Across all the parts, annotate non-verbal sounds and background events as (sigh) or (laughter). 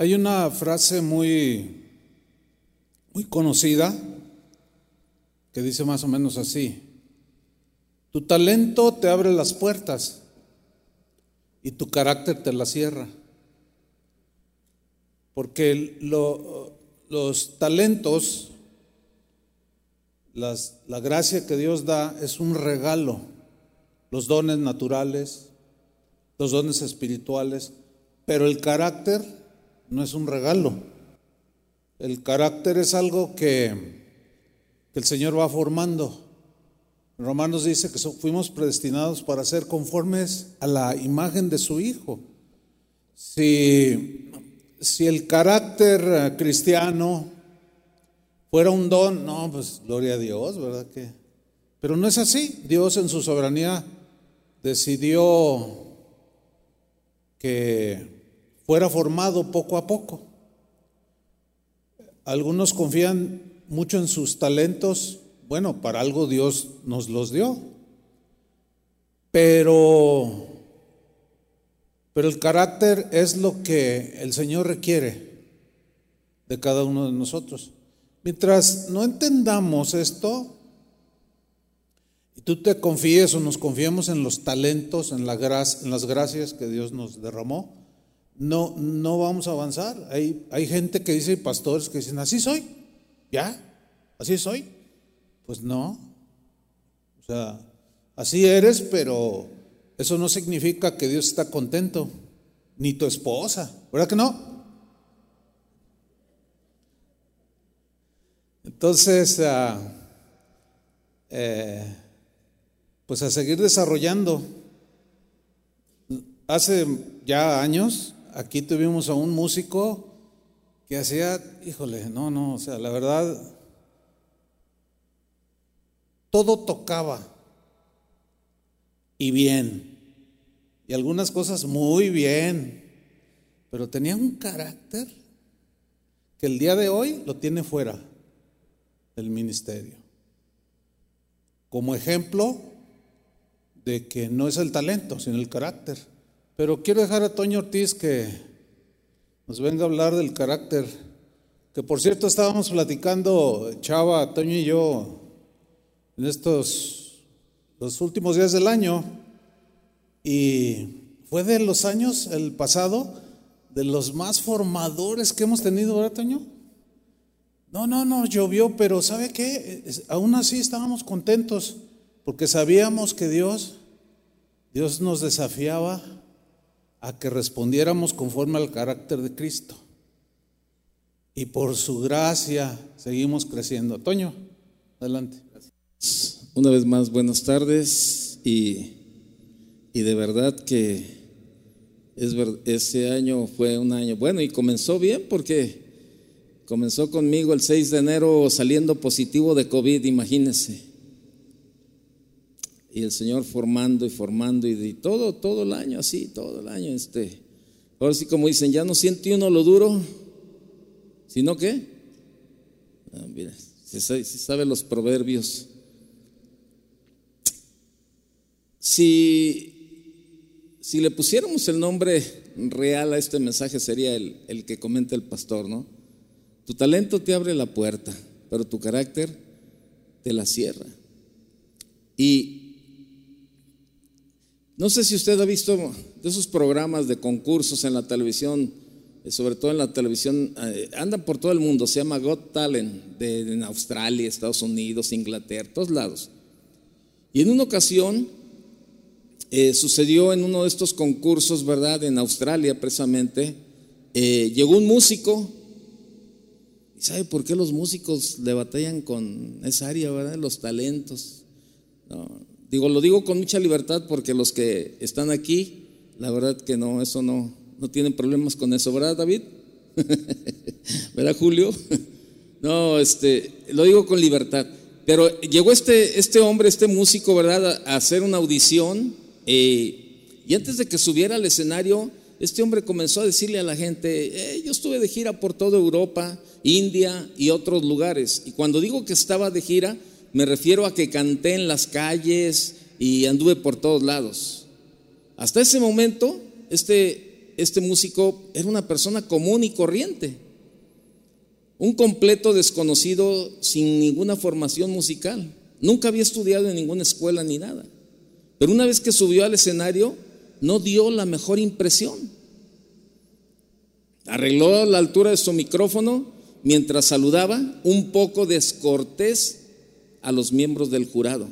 Hay una frase muy, muy conocida que dice más o menos así. Tu talento te abre las puertas y tu carácter te las cierra. Porque los talentos, la gracia que Dios da es un regalo. Los dones naturales, los dones espirituales, pero el carácter no es un regalo. El carácter es algo que, el Señor va formando. Romanos dice que fuimos predestinados para ser conformes a la imagen de su Hijo. Si, si el carácter eh, cristiano fuera un don, no, pues gloria a Dios, ¿verdad que? Pero no es así. Dios en su soberanía decidió que fuera formado poco a poco. Algunos confían mucho en sus talentos bueno, para algo Dios nos los dio. Pero, pero el carácter es lo que el Señor requiere de cada uno de nosotros. Mientras no entendamos esto, y tú te confíes o nos confiemos en los talentos, en, la en las gracias que Dios nos derramó, no, no vamos a avanzar. Hay, hay gente que dice, pastores que dicen, así soy, ya, así soy. Pues no. O sea, así eres, pero eso no significa que Dios está contento, ni tu esposa, ¿verdad que no? Entonces, ah, eh, pues a seguir desarrollando. Hace ya años, aquí tuvimos a un músico que hacía, híjole, no, no, o sea, la verdad, todo tocaba y bien, y algunas cosas muy bien, pero tenía un carácter que el día de hoy lo tiene fuera del ministerio. Como ejemplo de que no es el talento, sino el carácter. Pero quiero dejar a Toño Ortiz que nos venga a hablar del carácter. Que por cierto estábamos platicando, Chava, Toño y yo, en estos los últimos días del año y fue de los años, el pasado, de los más formadores que hemos tenido, ¿verdad, Toño? No, no, no, llovió, pero ¿sabe qué? Aún así estábamos contentos porque sabíamos que Dios, Dios nos desafiaba a que respondiéramos conforme al carácter de Cristo. Y por su gracia seguimos creciendo. Toño, adelante. Una vez más, buenas tardes y, de verdad que es, ese año fue un año bueno y comenzó bien porque comenzó conmigo el 6 de enero saliendo positivo de COVID, imagínense. Y el Señor formando y formando y, todo, todo el año así, todo el año. Este. Ahora sí como dicen, ya no siente uno lo duro, sino que, ah, mira, si sabe los proverbios. Si, si le pusiéramos el nombre real a este mensaje sería el, el que comenta el pastor, ¿no? Tu talento te abre la puerta, pero tu carácter te la cierra. Y no sé si usted ha visto de esos programas de concursos en la televisión, eh, sobre todo en la televisión, eh, andan por todo el mundo, se llama Got Talent, de, en Australia, Estados Unidos, Inglaterra, todos lados. Y en una ocasión eh, sucedió en uno de estos concursos, ¿verdad? En Australia precisamente. Llegó un músico. ¿Y sabe por qué los músicos le batallan con esa área, ¿verdad? Los talentos. Digo, lo digo con mucha libertad porque los que están aquí, la verdad que no, eso no, no tienen problemas con eso, ¿verdad, David? (laughs) ¿Verdad, Julio? (laughs) no, este, lo digo con libertad. Pero llegó este, este hombre, este músico, ¿verdad?, a hacer una audición eh, y antes de que subiera al escenario, este hombre comenzó a decirle a la gente, eh, yo estuve de gira por toda Europa, India y otros lugares. Y cuando digo que estaba de gira, me refiero a que canté en las calles y anduve por todos lados. Hasta ese momento, este este músico era una persona común y corriente, un completo desconocido sin ninguna formación musical. Nunca había estudiado en ninguna escuela ni nada. Pero una vez que subió al escenario, no dio la mejor impresión. Arregló la altura de su micrófono mientras saludaba un poco descortés a los miembros del jurado.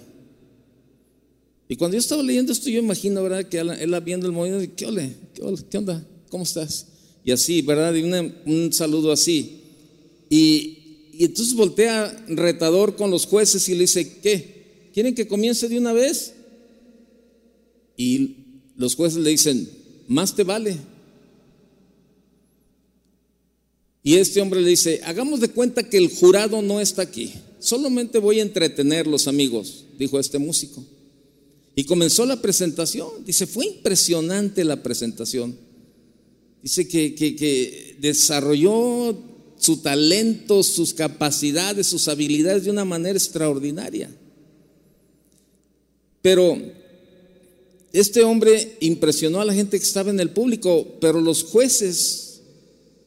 Y cuando yo estaba leyendo esto, yo imagino, ¿verdad? Que él, viendo el movimiento, ¿qué ole? ¿Qué, onda? ¿Cómo estás? Y así, ¿verdad? Y un saludo así. Y, y entonces voltea retador con los jueces y le dice, ¿qué? ¿Quieren que comience de una vez? Y los jueces le dicen, más te vale. Y este hombre le dice, hagamos de cuenta que el jurado no está aquí. Solamente voy a entretenerlos, amigos, dijo este músico. Y comenzó la presentación. Dice, fue impresionante la presentación. Dice que, que, desarrolló su talento, sus capacidades, sus habilidades de una manera extraordinaria. Pero este hombre impresionó a la gente que estaba en el público, pero los jueces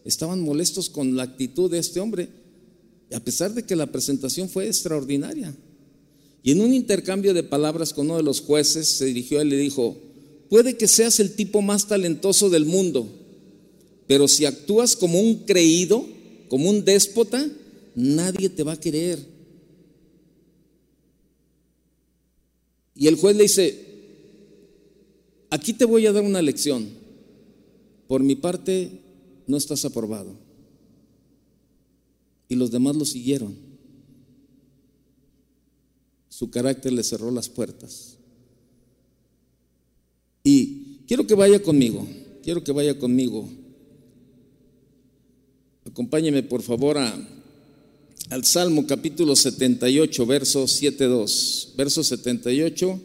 estaban molestos con la actitud de este hombre, a pesar de que la presentación fue extraordinaria. Y en un intercambio de palabras con uno de los jueces se dirigió a él y le dijo, puede que seas el tipo más talentoso del mundo, pero si actúas como un creído, como un déspota, nadie te va a querer. Y el juez le dice, aquí te voy a dar una lección. Por mi parte, no estás aprobado. Y los demás lo siguieron. Su carácter le cerró las puertas. Y quiero que vaya conmigo, quiero que vaya conmigo. Acompáñeme por favor a, al Salmo capítulo 78, verso 7.2. Verso 78.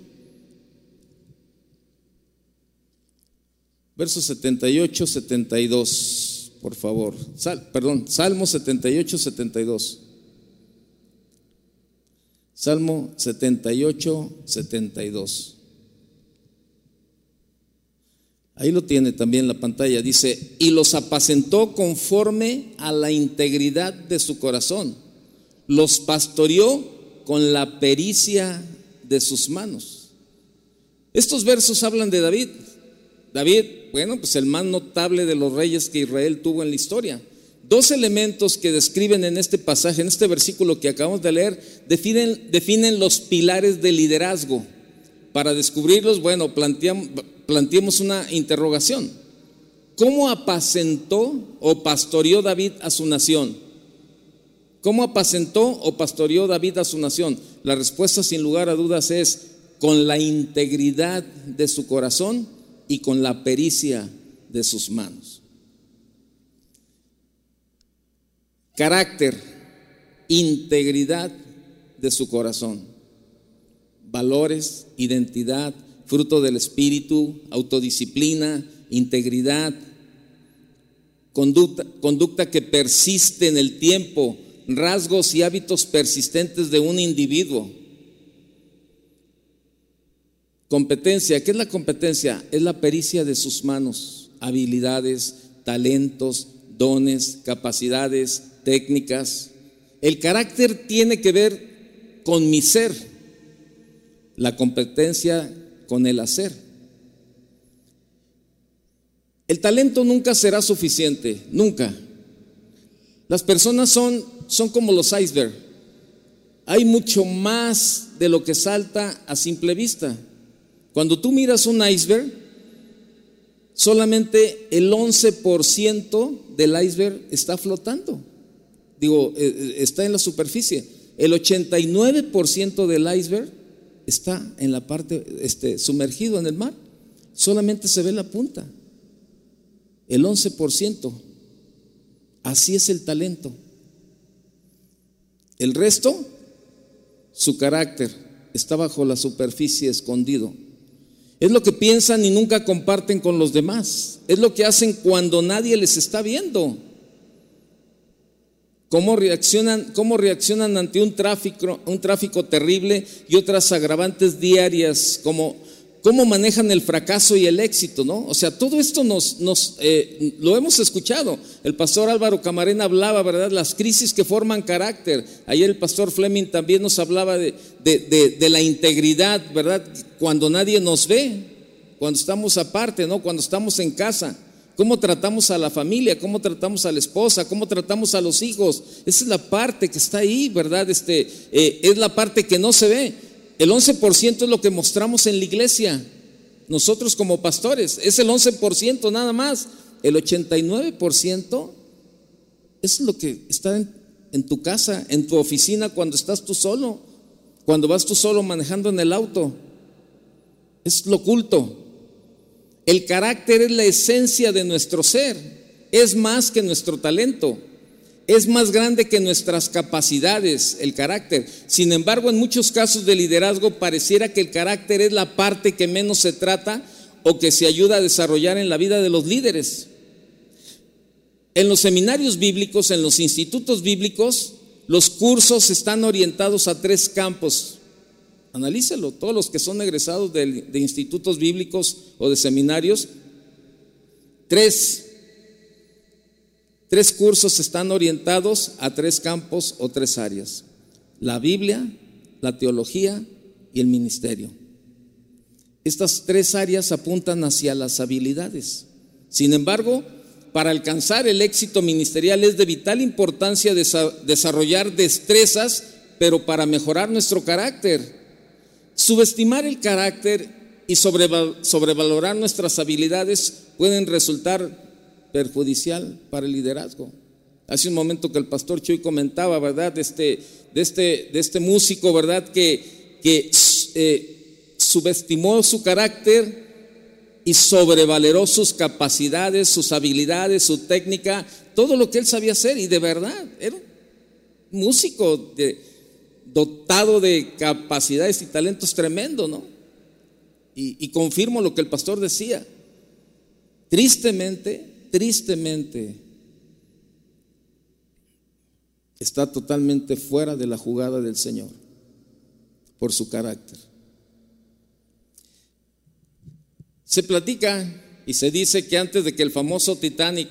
Verso 78, 72 por favor. perdón, Salmo 78, 72. Salmo 78, 72. Ahí lo tiene también la pantalla. Dice, y los apacentó conforme a la integridad de su corazón. Los pastoreó con la pericia de sus manos. Estos versos hablan de David. David bueno, pues el más notable de los reyes que Israel tuvo en la historia. Dos elementos que describen en este pasaje, en este versículo que acabamos de leer, definen, los pilares del liderazgo. Para descubrirlos, bueno, planteamos una interrogación. ¿Cómo apacentó o pastoreó David a su nación? ¿Cómo apacentó o pastoreó David a su nación? La respuesta sin lugar a dudas es con la integridad de su corazón y con la pericia de sus manos. Carácter, integridad de su corazón, valores, identidad, fruto del espíritu, autodisciplina, integridad, conducta, conducta que persiste en el tiempo, rasgos y hábitos persistentes de un individuo Competencia, ¿qué es la competencia? Es la pericia de sus manos, habilidades, talentos, dones, capacidades, técnicas. El carácter tiene que ver con mi ser, la competencia con el hacer. El talento nunca será suficiente, nunca. Las personas son, son como los icebergs. Hay mucho más de lo que salta a simple vista. Cuando tú miras un iceberg, solamente el 11% del iceberg está flotando. Digo, eh, eh, está en la superficie. El 89% del iceberg está en la parte este, sumergido en el mar. Solamente se ve la punta. El 11%. Así es el talento. El resto, su carácter, está bajo la superficie escondido. Es lo que piensan y nunca comparten con los demás. Es lo que hacen cuando nadie les está viendo. ¿Cómo reaccionan, cómo reaccionan ante un tráfico, un tráfico terrible y otras agravantes diarias cómo manejan el fracaso y el éxito, ¿no? O sea, todo esto nos, nos eh, lo hemos escuchado. El pastor Álvaro Camarena hablaba, ¿verdad? Las crisis que forman carácter. Ayer el pastor Fleming también nos hablaba de, de la integridad, ¿verdad? Cuando nadie nos ve, cuando estamos aparte, ¿no? Cuando estamos en casa. ¿Cómo tratamos a la familia? ¿Cómo tratamos a la esposa? ¿Cómo tratamos a los hijos? Esa es la parte que está ahí, ¿verdad? Este, eh, es la parte que no se ve. El 11% es lo que mostramos en la iglesia. Nosotros como pastores, es el 11% nada más. El 89% es lo que está en, en tu casa, en tu oficina, cuando estás tú solo, cuando vas tú solo manejando en el auto. Es lo oculto. El carácter es la esencia de nuestro ser. Es más que nuestro talento es más grande que nuestras capacidades, el carácter. Sin embargo, en muchos casos de liderazgo pareciera que el carácter es la parte que menos se trata o que se ayuda a desarrollar en la vida de los líderes. En los seminarios bíblicos, en los institutos bíblicos, los cursos están orientados a tres campos. Analícelo, todos los que son egresados de, institutos bíblicos o de seminarios, tres Tres cursos están orientados a tres campos o tres áreas. La Biblia, la teología y el ministerio. Estas tres áreas apuntan hacia las habilidades. Sin embargo, para alcanzar el éxito ministerial es de vital importancia desarrollar destrezas, pero para mejorar nuestro carácter. Subestimar el carácter y sobrevalorar nuestras habilidades pueden resultar perjudicial para el liderazgo. Hace un momento que el pastor Chuy comentaba, ¿verdad? De este, de este, de este músico, ¿verdad? Que, eh, subestimó su carácter y sobrevaloró sus capacidades, sus habilidades, su técnica, todo lo que él sabía hacer. Y de verdad, era un músico dotado de capacidades y talentos tremendo, ¿no? Y, confirmo lo que el pastor decía. Tristemente, tristemente está totalmente fuera de la jugada del Señor por su carácter. Se platica y se dice que antes de que el famoso Titanic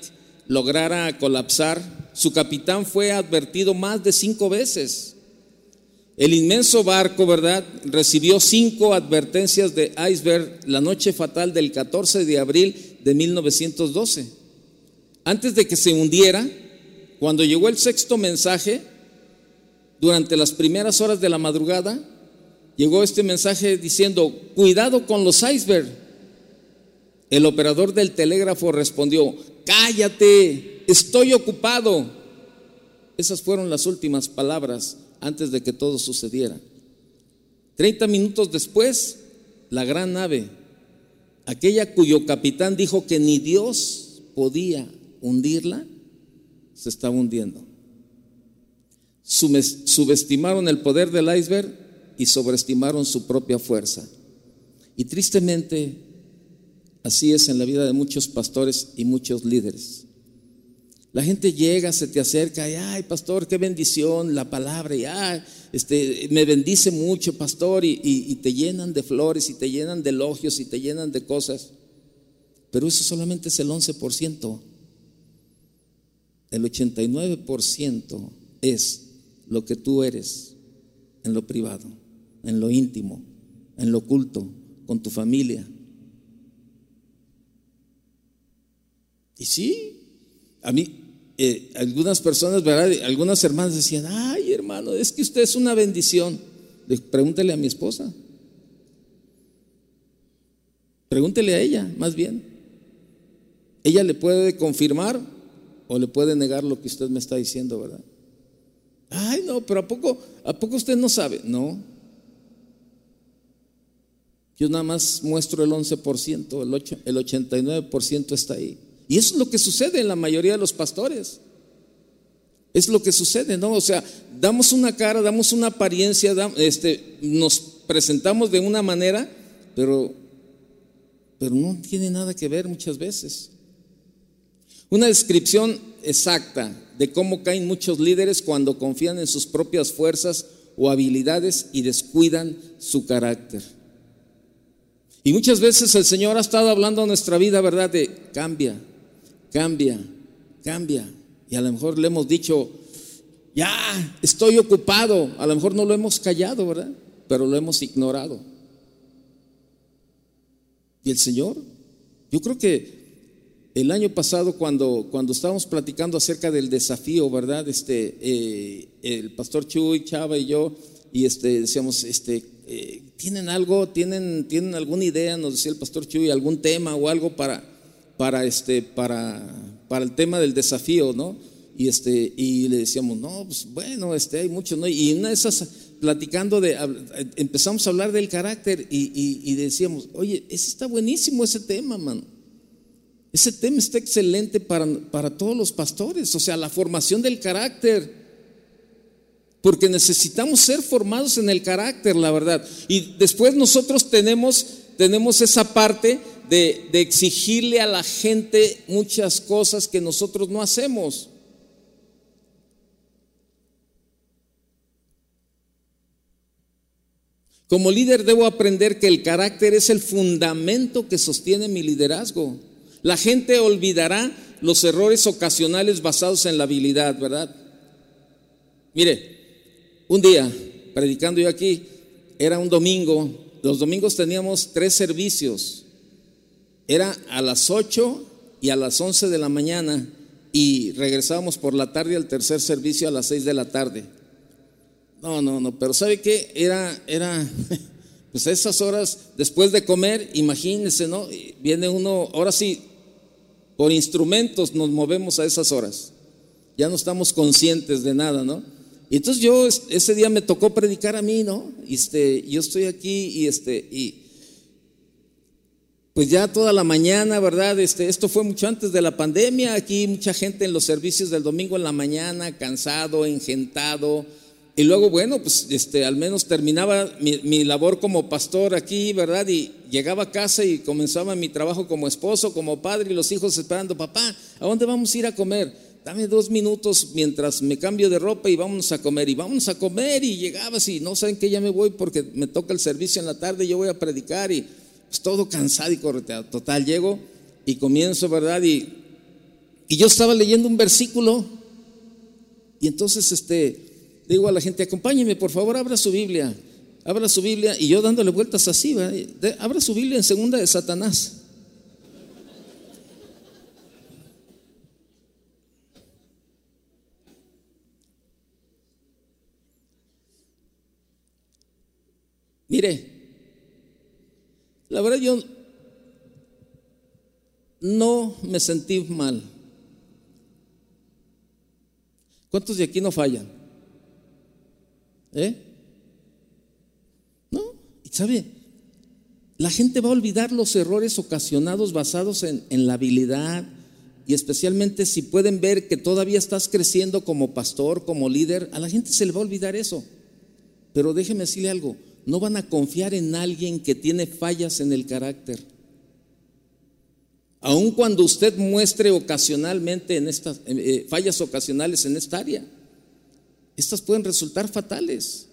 lograra colapsar, su capitán fue advertido más de cinco veces. El inmenso barco, ¿verdad?, recibió cinco advertencias de iceberg la noche fatal del 14 de abril de 1912. Antes de que se hundiera, cuando llegó el sexto mensaje, durante las primeras horas de la madrugada, llegó este mensaje diciendo, cuidado con los icebergs. El operador del telégrafo respondió, cállate, estoy ocupado. Esas fueron las últimas palabras antes de que todo sucediera. Treinta minutos después, la gran nave, aquella cuyo capitán dijo que ni Dios podía hundirla, se estaba hundiendo. Subestimaron el poder del iceberg y sobreestimaron su propia fuerza. Y tristemente, así es en la vida de muchos pastores y muchos líderes. La gente llega, se te acerca y, ay, pastor, qué bendición, la palabra, y, este, me bendice mucho, pastor, y, y te llenan de flores, y te llenan de elogios, y te llenan de cosas. Pero eso solamente es el 11% el 89% es lo que tú eres en lo privado, en lo íntimo, en lo oculto, con tu familia. Y sí, a mí, eh, algunas personas, ¿verdad? Algunas hermanas decían, ay hermano, es que usted es una bendición. Pregúntele a mi esposa. Pregúntele a ella, más bien. Ella le puede confirmar o le puede negar lo que usted me está diciendo, ¿verdad? Ay, no, pero ¿a poco, ¿a poco usted no sabe? No. Yo nada más muestro el 11%, el, 8, el 89% está ahí. Y eso es lo que sucede en la mayoría de los pastores. Es lo que sucede, ¿no? O sea, damos una cara, damos una apariencia, este, nos presentamos de una manera, pero, pero no tiene nada que ver muchas veces. Una descripción exacta de cómo caen muchos líderes cuando confían en sus propias fuerzas o habilidades y descuidan su carácter. Y muchas veces el Señor ha estado hablando a nuestra vida, ¿verdad? De cambia, cambia, cambia. Y a lo mejor le hemos dicho, ya, estoy ocupado. A lo mejor no lo hemos callado, ¿verdad? Pero lo hemos ignorado. Y el Señor, yo creo que el año pasado cuando, cuando estábamos platicando acerca del desafío, ¿verdad? Este, eh, el pastor Chuy, Chava y yo, y este, decíamos, este, eh, ¿tienen algo, tienen, tienen alguna idea? Nos decía el pastor Chuy, algún tema o algo para, para, este, para, para el tema del desafío, ¿no? Y, este, y le decíamos, no, pues bueno, este, hay mucho, ¿no? Y una de esas, platicando de, empezamos a hablar del carácter y, y decíamos, oye, ese está buenísimo ese tema, man. Ese tema está excelente para, para todos los pastores, o sea, la formación del carácter porque necesitamos ser formados en el carácter, la verdad. Y después nosotros tenemos, tenemos esa parte de, exigirle a la gente muchas cosas que nosotros no hacemos. Como líder debo aprender que el carácter es el fundamento que sostiene mi liderazgo. La gente olvidará los errores ocasionales basados en la habilidad, ¿verdad? Mire, un día, predicando yo aquí, era un domingo, los domingos teníamos tres servicios, era a las 8 y a las 11 de la mañana y regresábamos por la tarde al tercer servicio a las 6 de la tarde. No, no, no, pero ¿sabe qué? Era, era, (laughs) pues a esas horas, después de comer, imagínense, ¿no? Viene uno, ahora sí, por instrumentos nos movemos a esas horas. Ya no estamos conscientes de nada, ¿no? Y entonces yo ese día me tocó predicar a mí, ¿no? Este, yo estoy aquí y este y pues ya toda la mañana, ¿verdad? Este, esto fue mucho antes de la pandemia, aquí mucha gente en los servicios del domingo en la mañana, cansado, engentado. Y luego, bueno, pues este, al menos terminaba mi, mi labor como pastor aquí, ¿verdad? Y llegaba a casa y comenzaba mi trabajo como esposo, como padre, y los hijos esperando, papá, ¿a dónde vamos a ir a comer? dame dos minutos mientras me cambio de ropa y vamos a comer. Y vamos a comer y llegabas y no saben que ya me voy porque me toca el servicio en la tarde, yo voy a predicar y todo cansado y correteado. Total, llego y comienzo, ¿verdad? Y, y yo estaba leyendo un versículo y entonces este, digo a la gente, acompáñeme, por favor, abra su Biblia. Abra su Biblia y yo dándole vueltas así, ¿verdad? abra su Biblia en segunda de Satanás. Mire, la verdad yo no me sentí mal. ¿Cuántos de aquí no fallan? ¿Eh? ¿No? ¿Y sabe? La gente va a olvidar los errores ocasionados basados en, en la habilidad y especialmente si pueden ver que todavía estás creciendo como pastor, como líder, a la gente se le va a olvidar eso. Pero déjeme decirle algo, no van a confiar en alguien que tiene fallas en el carácter. Aun cuando usted muestre ocasionalmente en estas eh, eh, fallas ocasionales en esta área, estas pueden resultar fatales.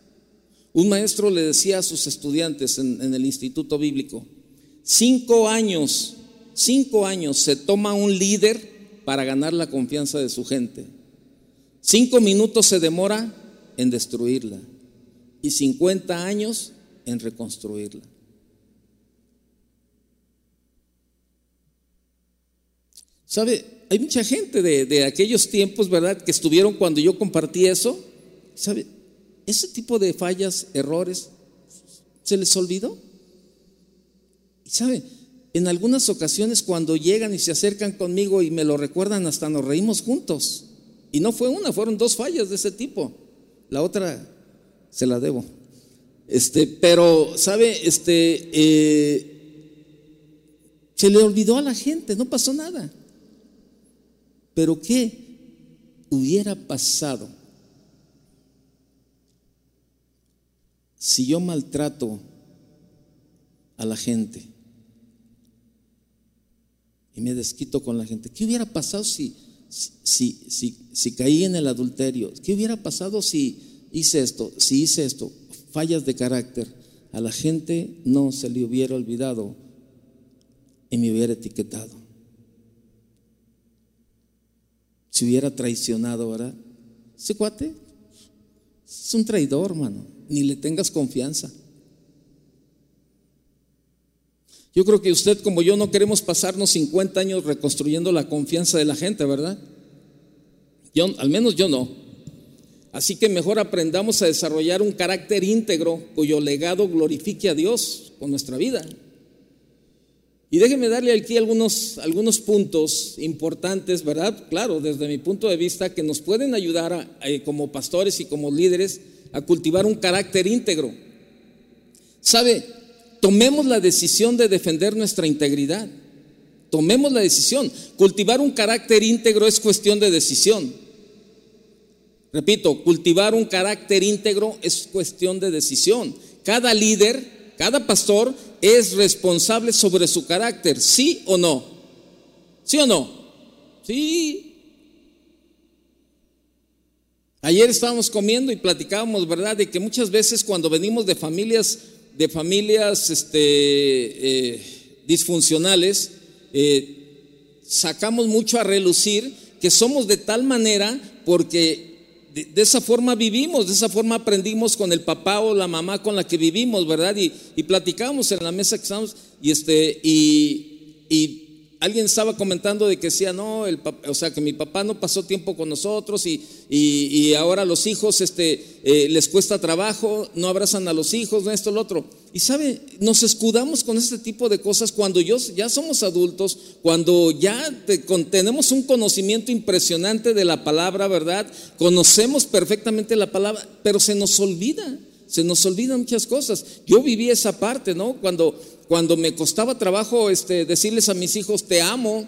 Un maestro le decía a sus estudiantes en, en el instituto bíblico, cinco años, cinco años se toma un líder para ganar la confianza de su gente. Cinco minutos se demora en destruirla y 50 años en reconstruirla. ¿Sabe? Hay mucha gente de, aquellos tiempos, ¿verdad?, que estuvieron cuando yo compartí eso. ¿Sabe? Ese tipo de fallas, errores, se les olvidó. Y sabe, en algunas ocasiones cuando llegan y se acercan conmigo y me lo recuerdan, hasta nos reímos juntos. Y no fue una, fueron dos fallas de ese tipo. La otra se la debo. Este, pero, ¿sabe? Este, eh, se le olvidó a la gente, no pasó nada. Pero ¿qué hubiera pasado si yo maltrato a la gente y me desquito con la gente? ¿Qué hubiera pasado si, si, si, si caí en el adulterio? ¿Qué hubiera pasado si hice esto, si hice esto, fallas de carácter, a la gente no se le hubiera olvidado y me hubiera etiquetado. Si hubiera traicionado, ¿verdad? Ese cuate es un traidor, hermano. Ni le tengas confianza. Yo creo que usted como yo no queremos pasarnos 50 años reconstruyendo la confianza de la gente, ¿verdad? Yo, al menos yo no. Así que mejor aprendamos a desarrollar un carácter íntegro cuyo legado glorifique a Dios con nuestra vida. Y déjeme darle aquí algunos, algunos puntos importantes, ¿verdad? Claro, desde mi punto de vista, que nos pueden ayudar eh, como pastores y como líderes a cultivar un carácter íntegro. ¿Sabe? Tomemos la decisión de defender nuestra integridad. Tomemos la decisión. Cultivar un carácter íntegro es cuestión de decisión. Repito, cultivar un carácter íntegro es cuestión de decisión. Cada líder, cada pastor es responsable sobre su carácter, ¿sí o no? ¿Sí o no? Sí. Ayer estábamos comiendo y platicábamos, ¿verdad?, de que muchas veces cuando venimos de familias, de familias este, eh, disfuncionales, eh, sacamos mucho a relucir que somos de tal manera porque de, esa forma vivimos, de esa forma aprendimos con el papá o la mamá con la que vivimos, ¿verdad? Y, y platicamos en la mesa que estamos, y, este, y, alguien estaba comentando de que decía, no, el, o sea, que mi papá no pasó tiempo con nosotros y, y, ahora los hijos este, eh, les cuesta trabajo, no abrazan a los hijos, no esto, lo otro. Y sabe, nos escudamos con este tipo de cosas cuando ya somos adultos, cuando ya tenemos un conocimiento impresionante de la palabra, ¿verdad? Conocemos perfectamente la palabra, pero se nos olvida, se nos olvidan muchas cosas. Yo viví esa parte, ¿no? Cuando cuando me costaba trabajo este, decirles a mis hijos, te amo,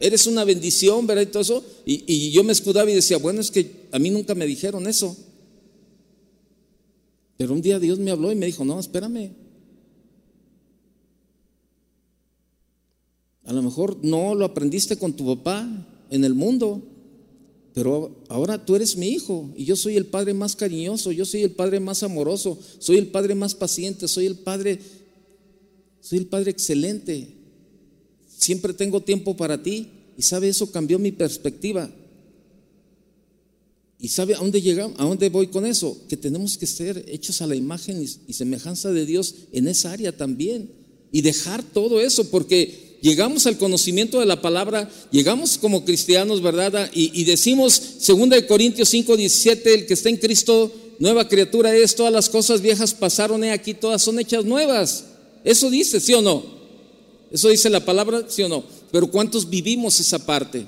eres una bendición, ¿verdad? Y todo eso. Y, yo me escudaba y decía, bueno, es que a mí nunca me dijeron eso. Pero un día Dios me habló y me dijo, no, espérame. A lo mejor no lo aprendiste con tu papá en el mundo, pero ahora tú eres mi hijo y yo soy el padre más cariñoso, yo soy el padre más amoroso, soy el padre más paciente, soy el padre soy el Padre excelente. Siempre tengo tiempo para ti. Y sabe, eso cambió mi perspectiva. ¿Y sabe a dónde llegamos? ¿A dónde voy con eso? Que tenemos que ser hechos a la imagen y, semejanza de Dios en esa área también. Y dejar todo eso, porque llegamos al conocimiento de la palabra, llegamos como cristianos, ¿verdad? Y, y decimos, 2 Corintios 5, 17, el que está en Cristo, nueva criatura es, todas las cosas viejas pasaron, he aquí, todas son hechas nuevas. Eso dice, ¿sí o no? Eso dice la palabra, ¿sí o no? Pero ¿cuántos vivimos esa parte?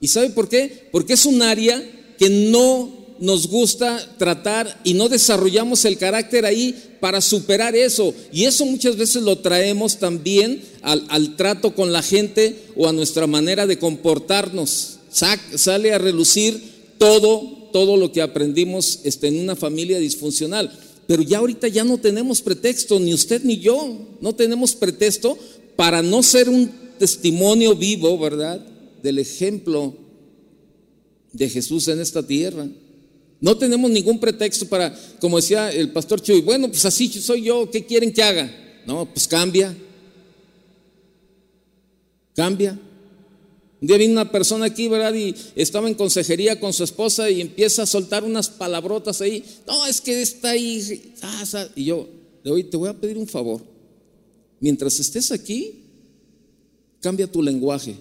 ¿Y sabe por qué? Porque es un área que no nos gusta tratar y no desarrollamos el carácter ahí para superar eso. Y eso muchas veces lo traemos también al, trato con la gente o a nuestra manera de comportarnos. sale a relucir todo, todo lo que aprendimos este, en una familia disfuncional. Pero ya ahorita ya no tenemos pretexto, ni usted ni yo, no tenemos pretexto para no ser un testimonio vivo, ¿verdad? Del ejemplo de Jesús en esta tierra. No tenemos ningún pretexto para, como decía el pastor Chuy, bueno, pues así soy yo, ¿qué quieren que haga? No, pues cambia. Cambia. Un día vino una persona aquí, ¿verdad? Y estaba en consejería con su esposa y empieza a soltar unas palabrotas ahí. No, es que está ahí. Y yo, le te voy a pedir un favor. Mientras estés aquí, cambia tu lenguaje.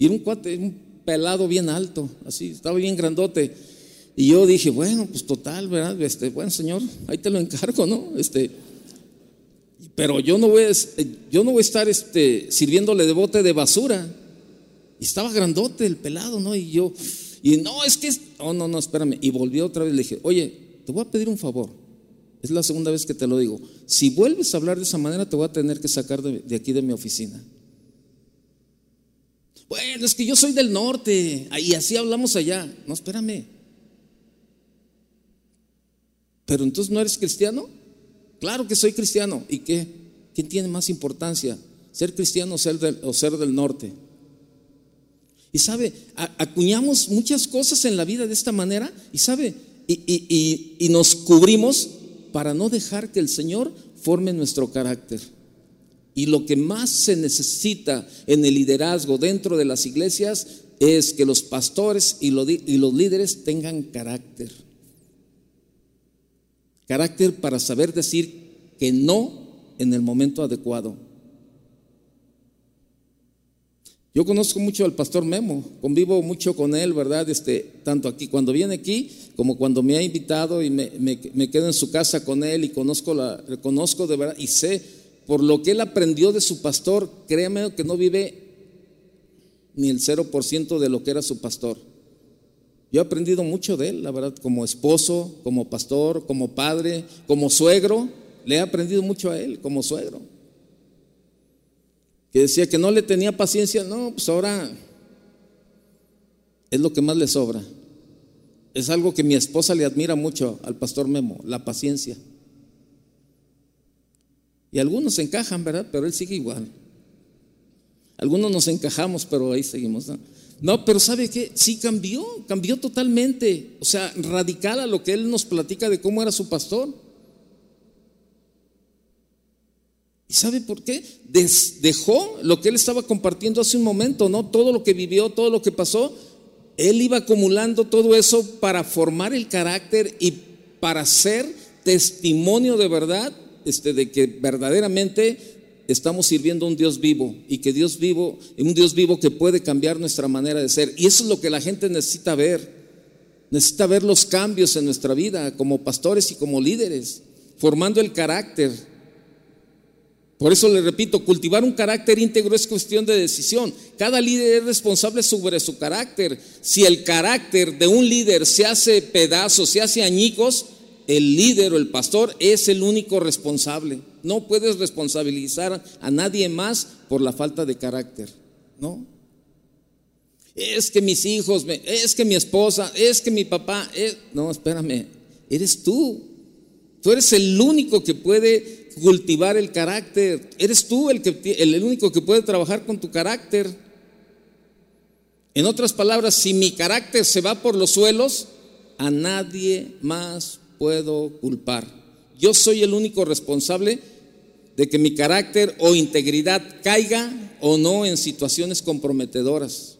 Y era un cuate, un pelado bien alto, así, estaba bien grandote. Y yo dije, bueno, pues total, ¿verdad? Este, bueno, señor, ahí te lo encargo, ¿no? Este, pero yo no voy a, yo no voy a estar este, sirviéndole de bote de basura. Y estaba grandote el pelado, ¿no? Y yo, y no, es que, es, oh, no, no, espérame. Y volvió otra vez, le dije, oye, te voy a pedir un favor. Es la segunda vez que te lo digo. Si vuelves a hablar de esa manera, te voy a tener que sacar de, aquí de mi oficina. Bueno, es que yo soy del norte, y así hablamos allá. No, espérame. Pero entonces no eres cristiano? Claro que soy cristiano. ¿Y qué? ¿Quién tiene más importancia? ¿Ser cristiano o ser o ser del norte? Y sabe, acuñamos muchas cosas en la vida de esta manera y sabe, y, nos cubrimos para no dejar que el Señor forme nuestro carácter. Y lo que más se necesita en el liderazgo dentro de las iglesias es que los pastores y los líderes tengan carácter. Carácter para saber decir que no en el momento adecuado. Yo conozco mucho al pastor Memo, convivo mucho con él, ¿verdad? Este, tanto aquí, cuando viene aquí, como cuando me ha invitado y me, me, quedo en su casa con él y conozco, la, conozco de verdad y sé por lo que él aprendió de su pastor, créame que no vive ni el 0% de lo que era su pastor. Yo he aprendido mucho de él, la verdad, como esposo, como pastor, como padre, como suegro, le he aprendido mucho a él como suegro que decía que no le tenía paciencia, no, pues ahora es lo que más le sobra. Es algo que mi esposa le admira mucho al pastor Memo, la paciencia. Y algunos se encajan, ¿verdad? Pero él sigue igual. Algunos nos encajamos, pero ahí seguimos. No, no pero ¿sabe qué? Sí cambió, cambió totalmente. O sea, radical a lo que él nos platica de cómo era su pastor. ¿Y sabe por qué? dejó lo que él estaba compartiendo hace un momento, ¿no? Todo lo que vivió, todo lo que pasó, él iba acumulando todo eso para formar el carácter y para ser testimonio de verdad, este, de que verdaderamente estamos sirviendo a un Dios vivo y que Dios vivo, un Dios vivo que puede cambiar nuestra manera de ser. Y eso es lo que la gente necesita ver. Necesita ver los cambios en nuestra vida como pastores y como líderes, formando el carácter por eso le repito, cultivar un carácter íntegro es cuestión de decisión. Cada líder es responsable sobre su carácter. Si el carácter de un líder se hace pedazos, se hace añicos, el líder o el pastor es el único responsable. No puedes responsabilizar a nadie más por la falta de carácter, ¿no? Es que mis hijos, es que mi esposa, es que mi papá, no, espérame, eres tú. Tú eres el único que puede cultivar el carácter. Eres tú el, que, el único que puede trabajar con tu carácter. En otras palabras, si mi carácter se va por los suelos, a nadie más puedo culpar. Yo soy el único responsable de que mi carácter o integridad caiga o no en situaciones comprometedoras.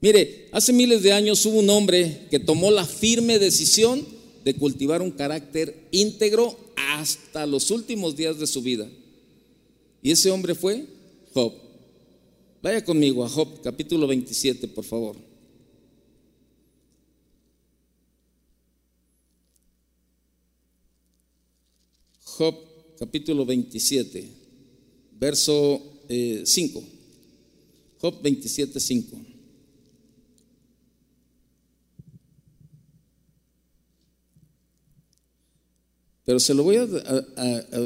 Mire, hace miles de años hubo un hombre que tomó la firme decisión de cultivar un carácter íntegro hasta los últimos días de su vida. Y ese hombre fue Job. Vaya conmigo a Job capítulo 27, por favor. Job capítulo 27, verso 5. Eh, Job 27, 5. Pero se lo voy a,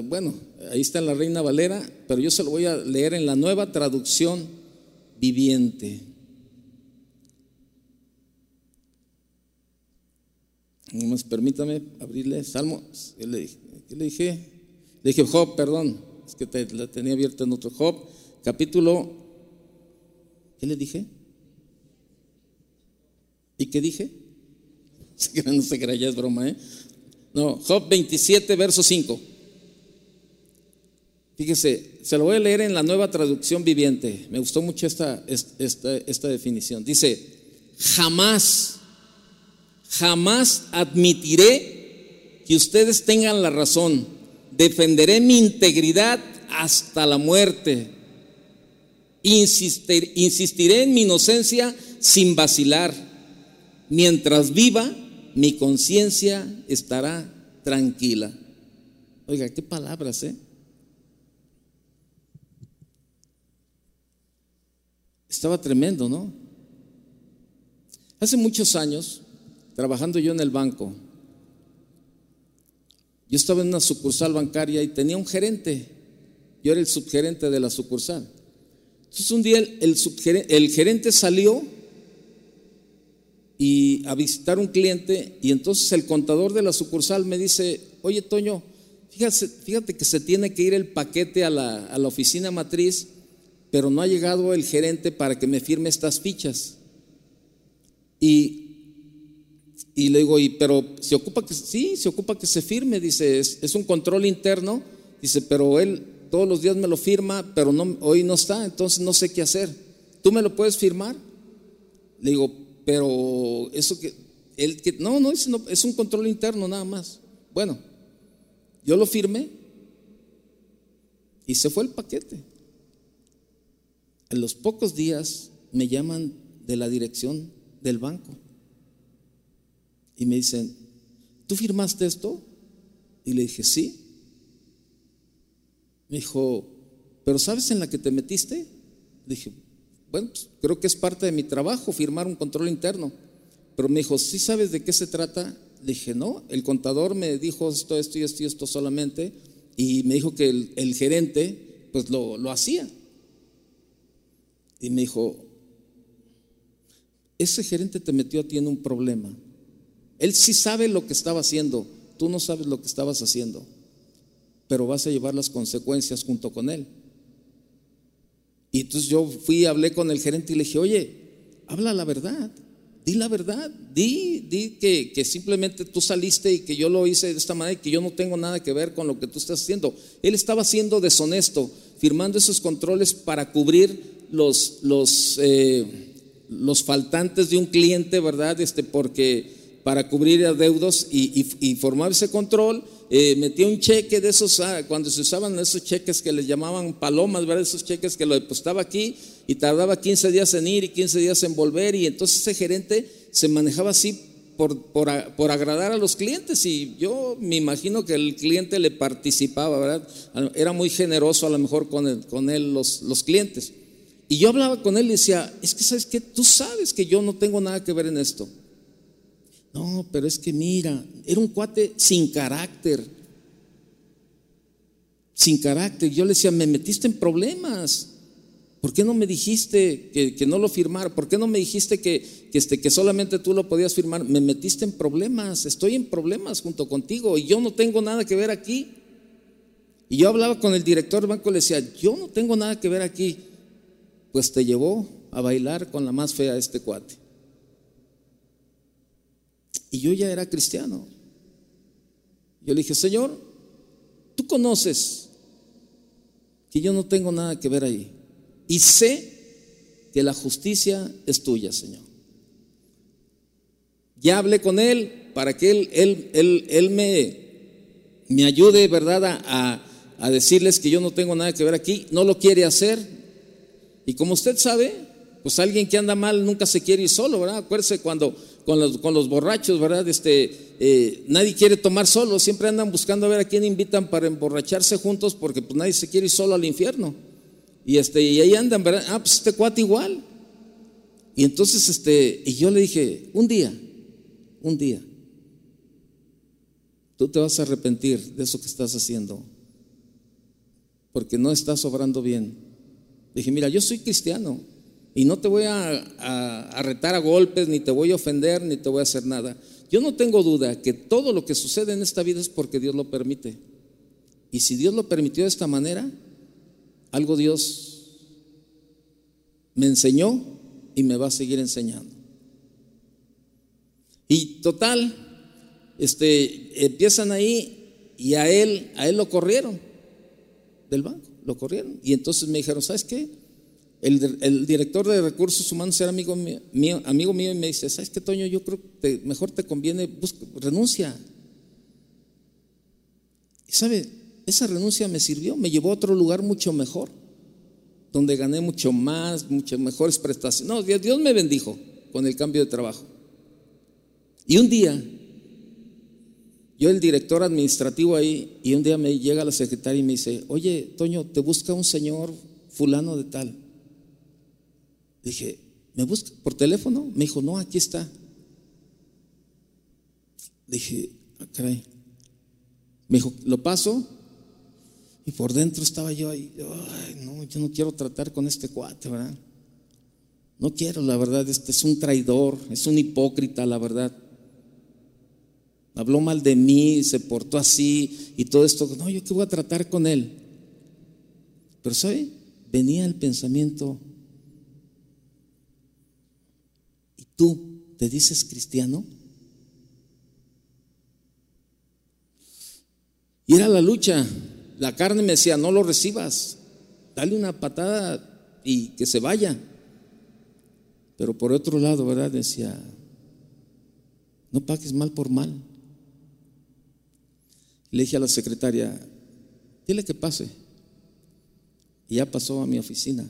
bueno, ahí está la Reina Valera, pero yo se lo voy a leer en la nueva traducción viviente. Nomás permítame abrirle Salmo. ¿Qué le, le dije? Dije Job, perdón, es que la tenía abierta en otro Job, capítulo. ¿Qué le dije? ¿Y qué dije? (laughs) No se crea, ya es broma, ¿eh? No, Job 27, verso 5. Fíjese, se lo voy a leer en la nueva traducción viviente. Me gustó mucho esta, esta, esta definición. Dice, jamás, jamás admitiré que ustedes tengan la razón. Defenderé mi integridad hasta la muerte. insistiré en mi inocencia sin vacilar. Mientras viva, mi conciencia estará tranquila. Oiga, qué palabras, ¿eh? Estaba tremendo, ¿no? Hace muchos años, trabajando yo en el banco, yo estaba en una sucursal bancaria y tenía un gerente. Yo era el subgerente de la sucursal. Entonces un día el, gerente salió y a visitar un cliente y entonces el contador de la sucursal me dice, oye Toño, fíjate, fíjate que se tiene que ir el paquete a la, a la oficina matriz, pero no ha llegado el gerente para que me firme estas fichas. Y y le digo, y, pero se ocupa que, sí, se ocupa que se firme, dice, es, un control interno, dice, pero él todos los días me lo firma, pero no, hoy no está, entonces no sé qué hacer. ¿Tú me lo puedes firmar? Le digo, pero eso que, él, que no, no es, no, es un control interno nada más. Bueno, yo lo firmé y se fue el paquete. En los pocos días me llaman de la dirección del banco y me dicen, ¿tú firmaste esto? Y le dije, sí. Me dijo, ¿pero sabes en la que te metiste? Le dije, bueno, pues, creo que es parte de mi trabajo firmar un control interno. Pero me dijo, ¿sí sabes de qué se trata? Le dije, no, el contador me dijo esto, esto y esto y esto solamente. Y me dijo que el, gerente, pues lo, lo hacía. Y me dijo, ese gerente te metió a ti en un problema. Él sí sabe lo que estaba haciendo, tú no sabes lo que estabas haciendo, pero vas a llevar las consecuencias junto con él. Y entonces yo fui, hablé con el gerente y le dije, oye, habla la verdad, di la verdad, di, di que, que, simplemente tú saliste y que yo lo hice de esta manera y que yo no tengo nada que ver con lo que tú estás haciendo. Él estaba siendo deshonesto, firmando esos controles para cubrir los, los, eh, los faltantes de un cliente, ¿verdad? Este, porque para cubrir adeudos y, y, formar ese control. Eh, metía un cheque de esos, ah, cuando se usaban esos cheques que les llamaban palomas, ¿verdad? esos cheques que lo depositaba aquí y tardaba 15 días en ir y 15 días en volver y entonces ese gerente se manejaba así por, por, por, agradar a los clientes y yo me imagino que el cliente le participaba, ¿verdad? Era muy generoso a lo mejor con, con él los, los clientes. Y yo hablaba con él y decía, es que sabes que tú sabes que yo no tengo nada que ver en esto. No, pero es que mira, era un cuate sin carácter. Sin carácter. Yo le decía, me metiste en problemas. ¿Por qué no me dijiste que, no lo firmara? ¿Por qué no me dijiste que, este, que solamente tú lo podías firmar? Me metiste en problemas. Estoy en problemas junto contigo y yo no tengo nada que ver aquí. Y yo hablaba con el director del banco y le decía, yo no tengo nada que ver aquí. Pues te llevó a bailar con la más fea este cuate. Y yo ya era cristiano. Yo le dije, Señor, tú conoces que yo no tengo nada que ver ahí. Y sé que la justicia es tuya, Señor. Ya hablé con Él para que Él, él, él, él me, me ayude, ¿verdad?, a, a decirles que yo no tengo nada que ver aquí. No lo quiere hacer. Y como usted sabe, pues alguien que anda mal nunca se quiere ir solo, ¿verdad? Acuérdese cuando con los, con los borrachos, ¿verdad? Este, eh, nadie quiere tomar solo, siempre andan buscando a ver a quién invitan para emborracharse juntos porque pues nadie se quiere ir solo al infierno. Y, este, y ahí andan, ¿verdad? Ah, pues este cuate igual. Y entonces, este, y yo le dije, un día, un día, tú te vas a arrepentir de eso que estás haciendo, porque no estás obrando bien. Dije, mira, yo soy cristiano, y no te voy a, retar a golpes, ni te voy a ofender, ni te voy a hacer nada. Yo no tengo duda que todo lo que sucede en esta vida es porque Dios lo permite. Y si Dios lo permitió de esta manera, algo Dios me enseñó y me va a seguir enseñando. Y total, este, empiezan ahí y a él, a él lo corrieron del banco, lo corrieron. Y entonces me dijeron, ¿sabes qué? El, director de recursos humanos era amigo mío, amigo mío y me dice, ¿sabes qué, Toño? Yo creo que mejor te conviene, renuncia. Y sabe, esa renuncia me sirvió, me llevó a otro lugar mucho mejor, donde gané mucho más, muchas mejores prestaciones. No, Dios me bendijo con el cambio de trabajo. Y un día, yo el director administrativo ahí, y un día me llega la secretaria y me dice, oye, Toño, te busca un señor fulano de tal. Dije, ¿me busca por teléfono? Me dijo, no, aquí está. Dije, ah, caray. Me dijo, lo paso. Y por dentro estaba yo ahí, ay, no, yo no quiero tratar con este cuate, ¿verdad? No quiero, la verdad, este es un traidor, es un hipócrita, la verdad. Habló mal de mí, se portó así y todo esto. No, yo qué voy a tratar con él. Pero, ¿sabe? Venía el pensamiento, ¿Tú te dices cristiano? Y era la lucha. La carne me decía, no lo recibas, dale una patada y que se vaya. Pero por otro lado, ¿verdad? Decía, no pagues mal por mal. Le dije a la secretaria, dile que pase. Y ya pasó a mi oficina.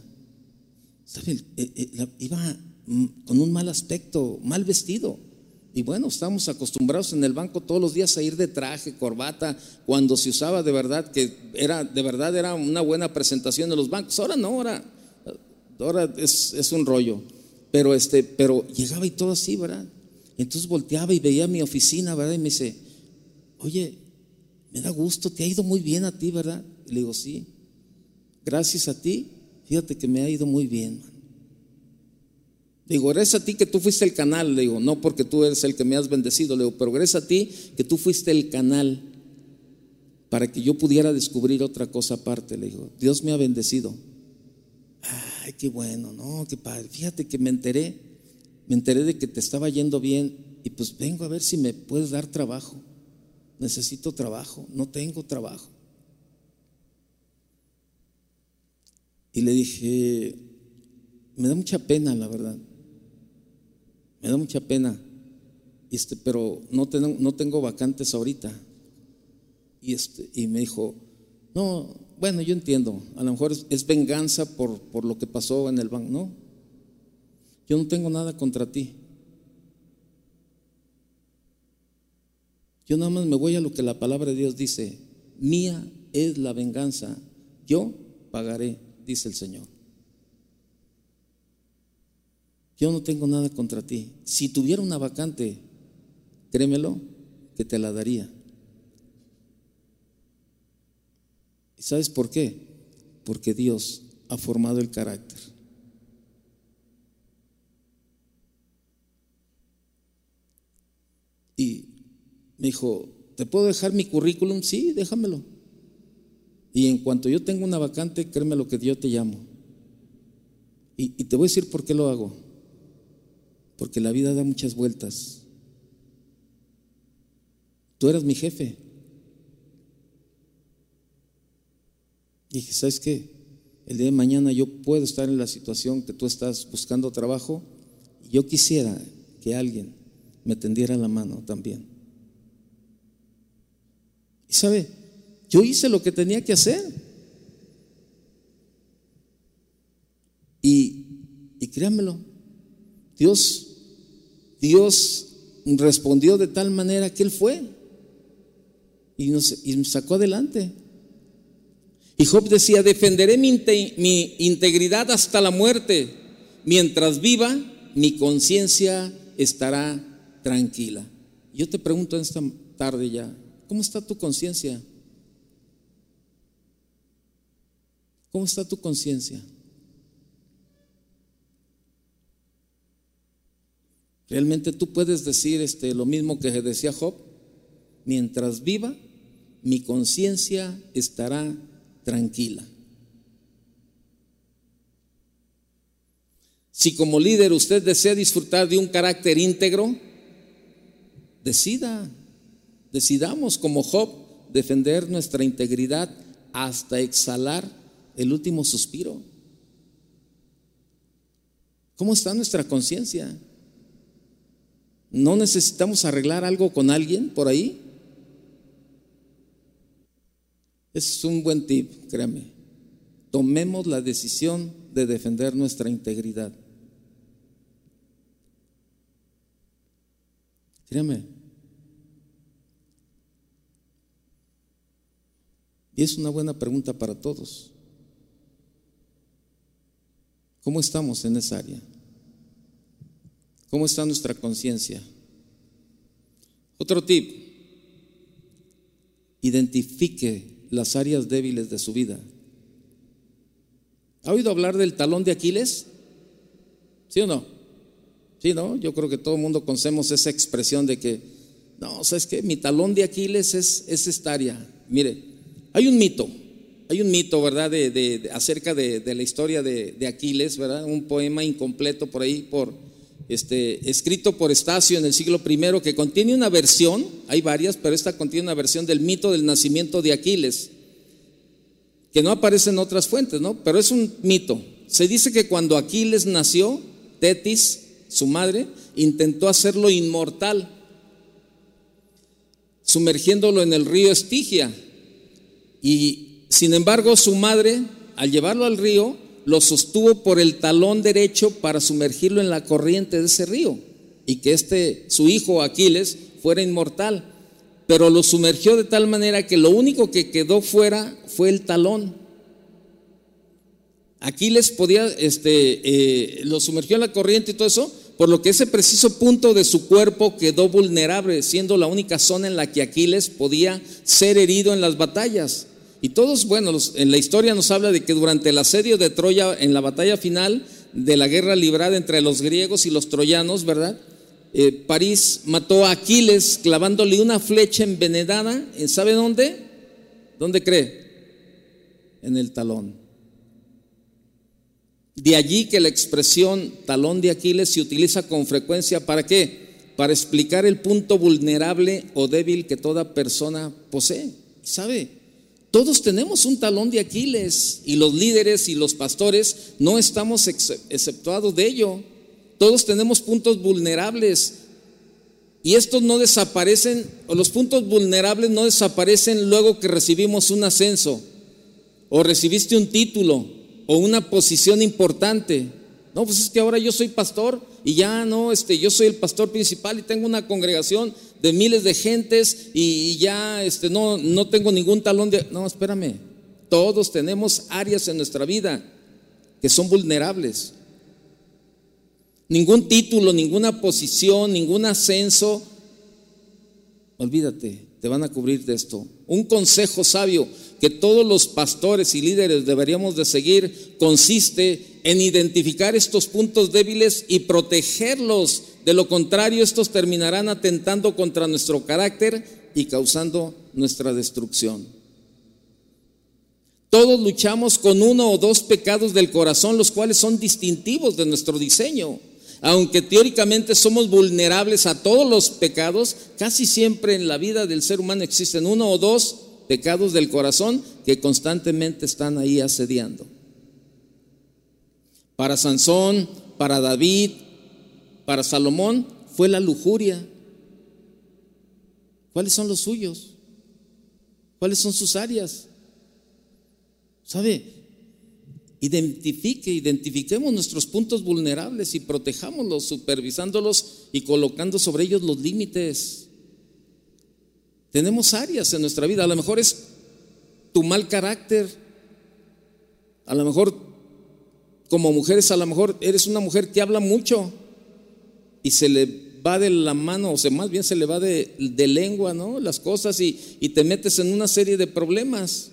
¿Sabe? Eh, eh, iba con un mal aspecto, mal vestido. Y bueno, estamos acostumbrados en el banco todos los días a ir de traje, corbata, cuando se usaba de verdad, que era, de verdad era una buena presentación de los bancos. Ahora no, ahora, ahora es, un rollo. Pero, este, pero llegaba y todo así, ¿verdad? Entonces volteaba y veía mi oficina, ¿verdad? Y me dice, oye, me da gusto, te ha ido muy bien a ti, ¿verdad? Y le digo, sí, gracias a ti, fíjate que me ha ido muy bien. Digo, gracias a ti que tú fuiste el canal, le digo, no porque tú eres el que me has bendecido, le digo, pero gracias a ti que tú fuiste el canal para que yo pudiera descubrir otra cosa aparte, le digo, Dios me ha bendecido. Ay, qué bueno, no, qué padre. Fíjate que me enteré, me enteré de que te estaba yendo bien y pues vengo a ver si me puedes dar trabajo. Necesito trabajo, no tengo trabajo. Y le dije, me da mucha pena, la verdad me da mucha pena, este, pero no tengo, no tengo vacantes ahorita. Y, este, y me dijo, no, bueno, yo entiendo, a lo mejor es, venganza por, por lo que pasó en el banco. No, yo no tengo nada contra ti. Yo nada más me voy a lo que la palabra de Dios dice. Mía es la venganza. Yo pagaré, dice el Señor. Yo no tengo nada contra ti. Si tuviera una vacante, créemelo, que te la daría. ¿Y sabes por qué? Porque Dios ha formado el carácter. Y me dijo, ¿te puedo dejar mi currículum? Sí, déjamelo. Y en cuanto yo tenga una vacante, créeme lo que yo te llamo. Y, y te voy a decir por qué lo hago porque la vida da muchas vueltas. Tú eras mi jefe. Y dije, ¿sabes qué? El día de mañana yo puedo estar en la situación que tú estás buscando trabajo. Yo quisiera que alguien me tendiera la mano también. Y sabe, yo hice lo que tenía que hacer. Y, y Dios, Dios respondió de tal manera que Él fue y nos, sacó adelante. Y Job decía, defenderé mi, mi integridad hasta la muerte. Mientras viva, mi conciencia estará tranquila. Yo te pregunto en esta tarde ya, ¿cómo está tu conciencia? ¿Cómo está tu conciencia? Realmente tú puedes decir este, lo mismo que decía Job, mientras viva, mi conciencia estará tranquila. Si como líder usted desea disfrutar de un carácter íntegro, decida, decidamos como Job defender nuestra integridad hasta exhalar el último suspiro. ¿Cómo está nuestra conciencia? ¿No necesitamos arreglar algo con alguien por ahí? Es un buen tip, créame. Tomemos la decisión de defender nuestra integridad. Créame. Y es una buena pregunta para todos. ¿Cómo estamos en esa área? ¿Cómo está nuestra conciencia? Otro tip, identifique las áreas débiles de su vida. ¿Ha oído hablar del talón de Aquiles? ¿Sí o no? Sí, ¿no? Yo creo que todo el mundo conocemos esa expresión de que, no, ¿sabes qué? Mi talón de Aquiles es, es esta área. Mire, hay un mito, hay un mito, ¿verdad? De, acerca de, de, la historia de, Aquiles, ¿verdad? Un poema incompleto por ahí por este, escrito por Estacio en el siglo I, que contiene una versión, hay varias, pero esta contiene una versión del mito del nacimiento de Aquiles, que no aparece en otras fuentes, ¿no? Pero es un mito. Se dice que cuando Aquiles nació, Tetis, su madre, intentó hacerlo inmortal, sumergiéndolo en el río Estigia. Y sin embargo, su madre, al llevarlo al río, lo sostuvo por el talón derecho para sumergirlo en la corriente de ese río y que este, su hijo Aquiles, fuera inmortal. Pero lo sumergió de tal manera que lo único que quedó fuera fue el talón. Aquiles podía, este, eh, lo sumergió en la corriente y todo eso, por lo que ese preciso punto de su cuerpo quedó vulnerable, siendo la única zona en la que Aquiles podía ser herido en las batallas. Y todos, bueno, en la historia nos habla de que durante el asedio de Troya, en la batalla final de la guerra librada entre los griegos y los troyanos, ¿verdad? Eh, París mató a Aquiles clavándole una flecha envenenada, ¿sabe dónde? ¿Dónde cree? En el talón. De allí que la expresión talón de Aquiles se utiliza con frecuencia para qué? Para explicar el punto vulnerable o débil que toda persona posee. ¿Sabe? Todos tenemos un talón de Aquiles y los líderes y los pastores no estamos exceptuados de ello. Todos tenemos puntos vulnerables y estos no desaparecen, o los puntos vulnerables no desaparecen luego que recibimos un ascenso o recibiste un título o una posición importante. No, pues es que ahora yo soy pastor y ya no, este, yo soy el pastor principal y tengo una congregación de miles de gentes y, ya este, no, no tengo ningún talón de... No, espérame, todos tenemos áreas en nuestra vida que son vulnerables. Ningún título, ninguna posición, ningún ascenso, olvídate, te van a cubrir de esto. Un consejo sabio que todos los pastores y líderes deberíamos de seguir consiste en identificar estos puntos débiles y protegerlos. De lo contrario, estos terminarán atentando contra nuestro carácter y causando nuestra destrucción. Todos luchamos con uno o dos pecados del corazón, los cuales son distintivos de nuestro diseño. Aunque teóricamente somos vulnerables a todos los pecados, casi siempre en la vida del ser humano existen uno o dos pecados del corazón que constantemente están ahí asediando. Para Sansón, para David, para Salomón fue la lujuria. ¿Cuáles son los suyos? ¿Cuáles son sus áreas? ¿Sabe? Identifique, identifiquemos nuestros puntos vulnerables y protejámoslos, supervisándolos y colocando sobre ellos los límites. Tenemos áreas en nuestra vida, a lo mejor es tu mal carácter, a lo mejor como mujeres a lo mejor eres una mujer que habla mucho y se le va de la mano, o sea, más bien se le va de, lengua, ¿no? Las cosas y, y te metes en una serie de problemas.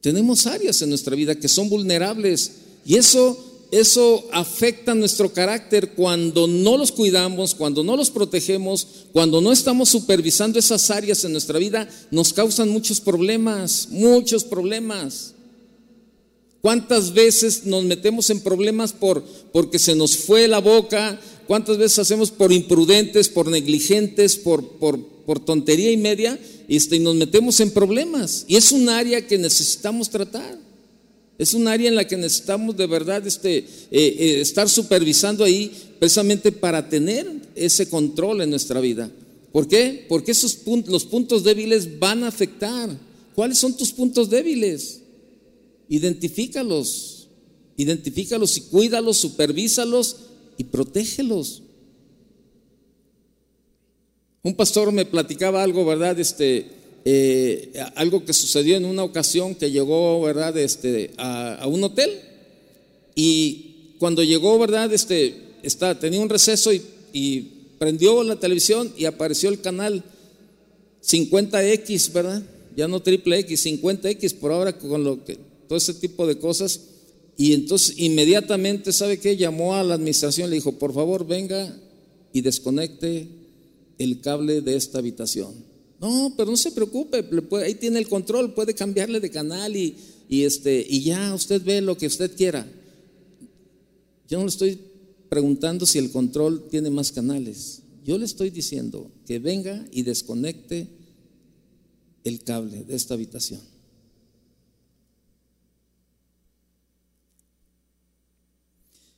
Tenemos áreas en nuestra vida que son vulnerables y eso, eso afecta nuestro carácter cuando no los cuidamos, cuando no los protegemos, cuando no estamos supervisando esas áreas en nuestra vida, nos causan muchos problemas, muchos problemas. ¿Cuántas veces nos metemos en problemas por, porque se nos fue la boca? ¿Cuántas veces hacemos por imprudentes, por negligentes, por, por, por tontería y media? Este, y nos metemos en problemas. Y es un área que necesitamos tratar. Es un área en la que necesitamos de verdad este, eh, eh, estar supervisando ahí precisamente para tener ese control en nuestra vida. ¿Por qué? Porque esos los puntos débiles van a afectar. ¿Cuáles son tus puntos débiles? Identifícalos, identifícalos y cuídalos, supervísalos y protégelos. Un pastor me platicaba algo, ¿verdad? Este, eh, algo que sucedió en una ocasión que llegó, ¿verdad? Este, a, un hotel y cuando llegó, ¿verdad? Este, está, tenía un receso y, y prendió la televisión y apareció el canal 50X, ¿verdad? Ya no triple X, 50X por ahora con lo que todo ese tipo de cosas. Y entonces inmediatamente, ¿sabe qué? Llamó a la administración, le dijo, por favor, venga y desconecte el cable de esta habitación. No, pero no se preocupe, ahí tiene el control, puede cambiarle de canal y, y, este, y ya usted ve lo que usted quiera. Yo no le estoy preguntando si el control tiene más canales. Yo le estoy diciendo que venga y desconecte el cable de esta habitación.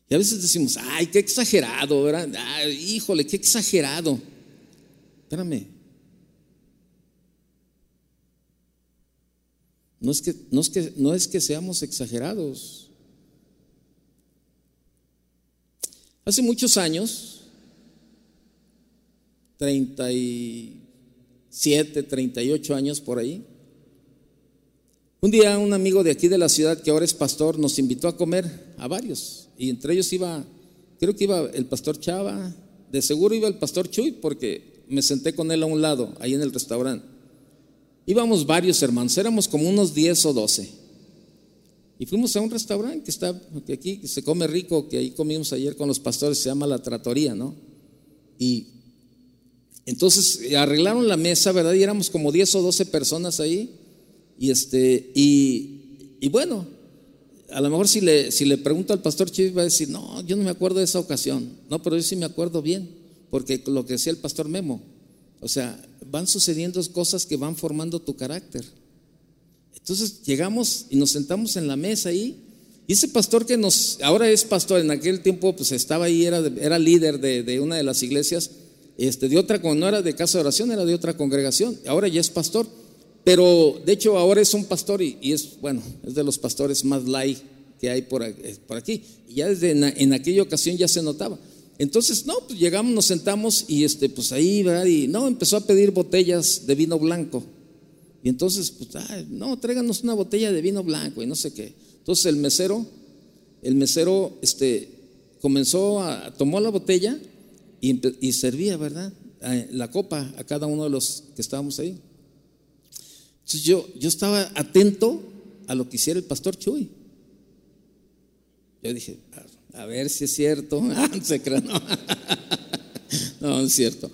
Y a veces decimos, ay, qué exagerado, ¿verdad? híjole, qué exagerado. Espérame. No es que, no es que, no es que seamos exagerados. Hace muchos años, 37, 38 años por ahí, un día un amigo de aquí de la ciudad, que ahora es pastor, nos invitó a comer a varios. Y entre ellos iba, creo que iba el pastor Chava, de seguro iba el pastor Chuy, porque me senté con él a un lado, ahí en el restaurante. Íbamos varios hermanos, éramos como unos 10 o 12. Y fuimos a un restaurante que está que aquí, que se come rico, que ahí comimos ayer con los pastores, se llama La Tratoría, ¿no? Y entonces arreglaron la mesa, ¿verdad? Y éramos como 10 o 12 personas ahí. Y, este, y, bueno, a lo mejor si le, si le pregunto al pastor Chivis va a decir, no, yo no me acuerdo de esa ocasión. No, pero yo sí me acuerdo bien, porque lo que decía el pastor Memo, o sea, van sucediendo cosas que van formando tu carácter. Entonces llegamos y nos sentamos en la mesa ahí. Y ese pastor que nos, ahora es pastor, en aquel tiempo pues estaba ahí, era, era líder de, de, una de las iglesias, este, de otra, no era de casa de oración, era de otra congregación, ahora ya es pastor. Pero de hecho ahora es un pastor y, es, bueno, es de los pastores más light que hay por, eh, aquí. Y ya desde en, aquella ocasión ya se notaba. Entonces, no, pues llegamos, nos sentamos y este, pues ahí, ¿verdad? Y no, empezó a pedir botellas de vino blanco. Y entonces, pues, no, tráiganos una botella de vino blanco y no sé qué. Entonces el mesero, el mesero, este, comenzó a, tomó la botella y, y servía, ¿verdad? La copa a cada uno de los que estábamos ahí. Entonces yo, yo estaba atento a lo que hiciera el pastor Chuy. Yo dije, a, ver si es cierto. (laughs) Ah, se cree, no. (laughs) no, es cierto.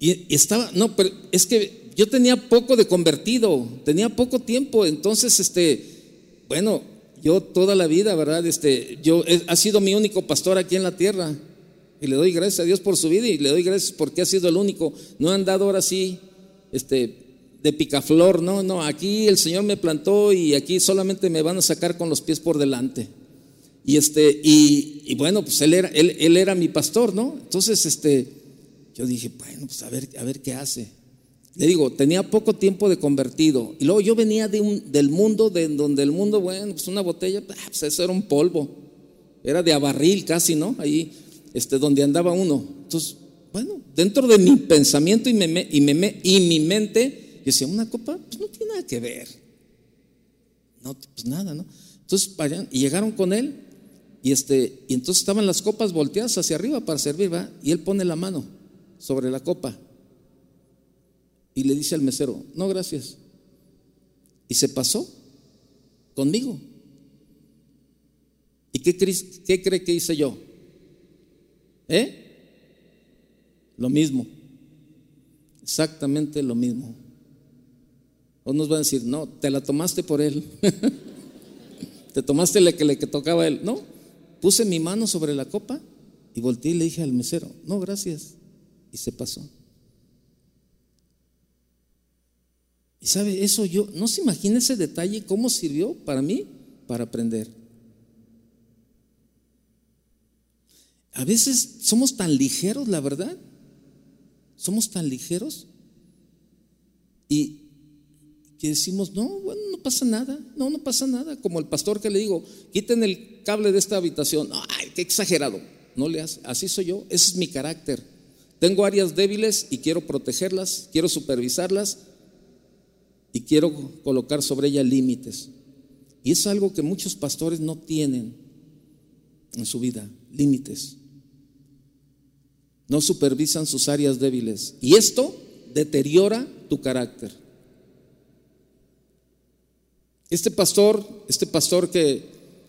Y, estaba, no, pero es que yo tenía poco de convertido, tenía poco tiempo, entonces, este, bueno, yo toda la vida, ¿verdad? Este, yo, ha sido mi único pastor aquí en la tierra. Y le doy gracias a Dios por su vida y le doy gracias porque ha sido el único. No han dado ahora sí, este, de picaflor, no, no, aquí el Señor me plantó y aquí solamente me van a sacar con los pies por delante. Y este, y, bueno, pues él era, él, él, era mi pastor, ¿no? Entonces, este, yo dije, bueno, pues a ver, a ver qué hace. Le digo, tenía poco tiempo de convertido. Y luego yo venía de un, del mundo, de donde el mundo, bueno, pues una botella, ah, pues eso era un polvo. Era de abarril casi, ¿no? Ahí, este, donde andaba uno. Entonces, bueno, dentro de mi pensamiento y, me, y, me, y mi mente, y decía, una copa, pues no tiene nada que ver. No, pues nada, ¿no? Entonces y llegaron con él, y, este, y entonces estaban las copas volteadas hacia arriba para servir, ¿va? Y él pone la mano sobre la copa. Y le dice al mesero, no, gracias. Y se pasó conmigo. ¿Y qué, qué cree que hice yo? ¿Eh? Lo mismo. Exactamente lo mismo. O nos va a decir, no, te la tomaste por él. (laughs) te tomaste la que le que tocaba a él. No, puse mi mano sobre la copa y volteé y le dije al mesero, no, gracias. Y se pasó. Y sabe, eso yo, no se imagina ese detalle, cómo sirvió para mí, para aprender. A veces somos tan ligeros, la verdad. Somos tan ligeros. Y, que decimos, no, bueno, no pasa nada, no, no pasa nada. Como el pastor que le digo, quiten el cable de esta habitación. Ay, qué exagerado. No le hace. Así soy yo, ese es mi carácter. Tengo áreas débiles y quiero protegerlas, quiero supervisarlas y quiero colocar sobre ellas límites. Y es algo que muchos pastores no tienen en su vida, límites. No supervisan sus áreas débiles. Y esto deteriora tu carácter. Este pastor, este pastor que,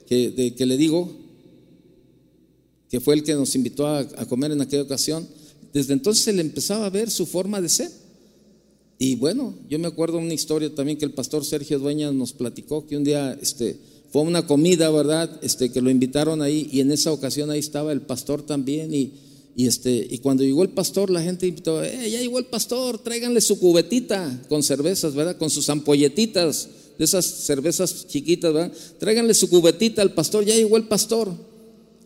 que, le digo, que fue el que nos invitó a, comer en aquella ocasión, desde entonces se le empezaba a ver su forma de ser. Y bueno, yo me acuerdo una historia también que el pastor Sergio Dueñas nos platicó, que un día este, fue una comida, ¿verdad? Este, que lo invitaron ahí y en esa ocasión ahí estaba el pastor también y, y, este, y cuando llegó el pastor la gente invitó, eh, ya llegó el pastor, tráiganle su cubetita con cervezas, ¿verdad? Con sus ampolletitas de esas cervezas chiquitas, ¿verdad? Tráiganle su cubetita al pastor, ya llegó el pastor.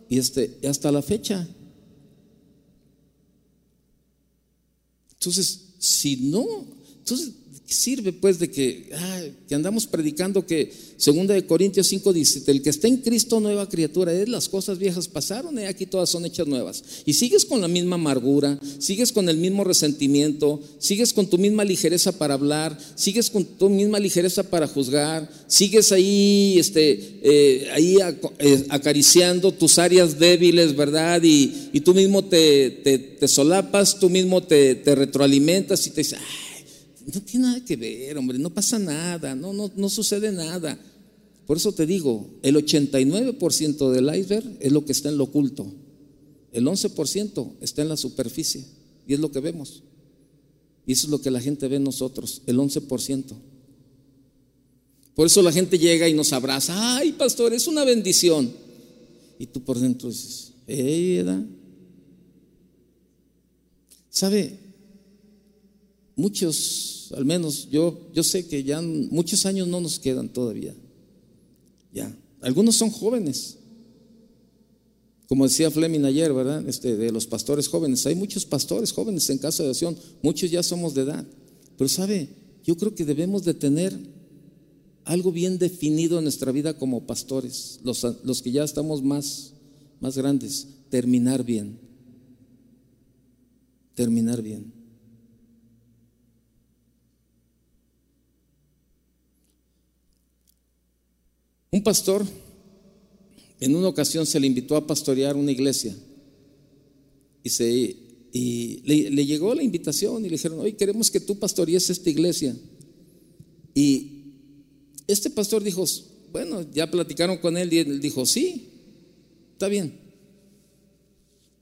Y este, hasta la fecha. Entonces, si no, entonces sirve pues de que, que andamos predicando que segunda de Corintios 5 dice, el que está en Cristo nueva criatura es, las cosas viejas pasaron y aquí todas son hechas nuevas. Y sigues con la misma amargura, sigues con el mismo resentimiento, sigues con tu misma ligereza para hablar, sigues con tu misma ligereza para juzgar, sigues ahí, este, eh, ahí eh, acariciando tus áreas débiles, ¿verdad? Y, y tú mismo te, te, solapas, tú mismo te, te retroalimentas y te dices, no tiene nada que ver, hombre, no pasa nada, no, no, no sucede nada. Por eso te digo, el 89% del iceberg es lo que está en lo oculto. El 11% está en la superficie y es lo que vemos. Y eso es lo que la gente ve en nosotros, el 11%. Por eso la gente llega y nos abraza. Ay, pastor, es una bendición. Y tú por dentro dices, ¿eh, ¿Sabe? Muchos, al menos yo, yo sé que ya muchos años no nos quedan todavía. Ya, algunos son jóvenes. Como decía Fleming ayer, ¿verdad? Este, de los pastores jóvenes. Hay muchos pastores jóvenes en casa de oración, muchos ya somos de edad. Pero sabe, yo creo que debemos de tener algo bien definido en nuestra vida como pastores, los, los que ya estamos más, más grandes, terminar bien. Terminar bien. Un pastor en una ocasión se le invitó a pastorear una iglesia y, se, le, llegó la invitación y le dijeron, hoy queremos que tú pastorees esta iglesia. Y este pastor dijo, bueno, ya platicaron con él y él dijo, sí, está bien.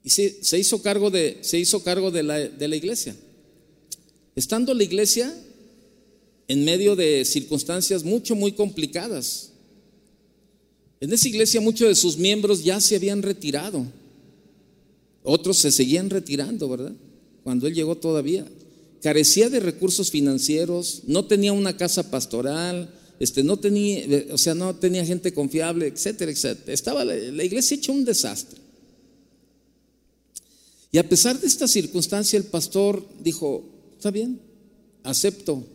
Y se, se hizo cargo, de, se hizo cargo de, la, de la iglesia. Estando la iglesia en medio de circunstancias mucho, muy complicadas, en esa iglesia muchos de sus miembros ya se habían retirado. Otros se seguían retirando, ¿verdad? Cuando él llegó todavía. Carecía de recursos financieros, no tenía una casa pastoral, este, no tenía, o sea, no tenía gente confiable, etcétera, etcétera. Estaba la, la iglesia hecha un desastre. Y a pesar de esta circunstancia, el pastor dijo, está bien, acepto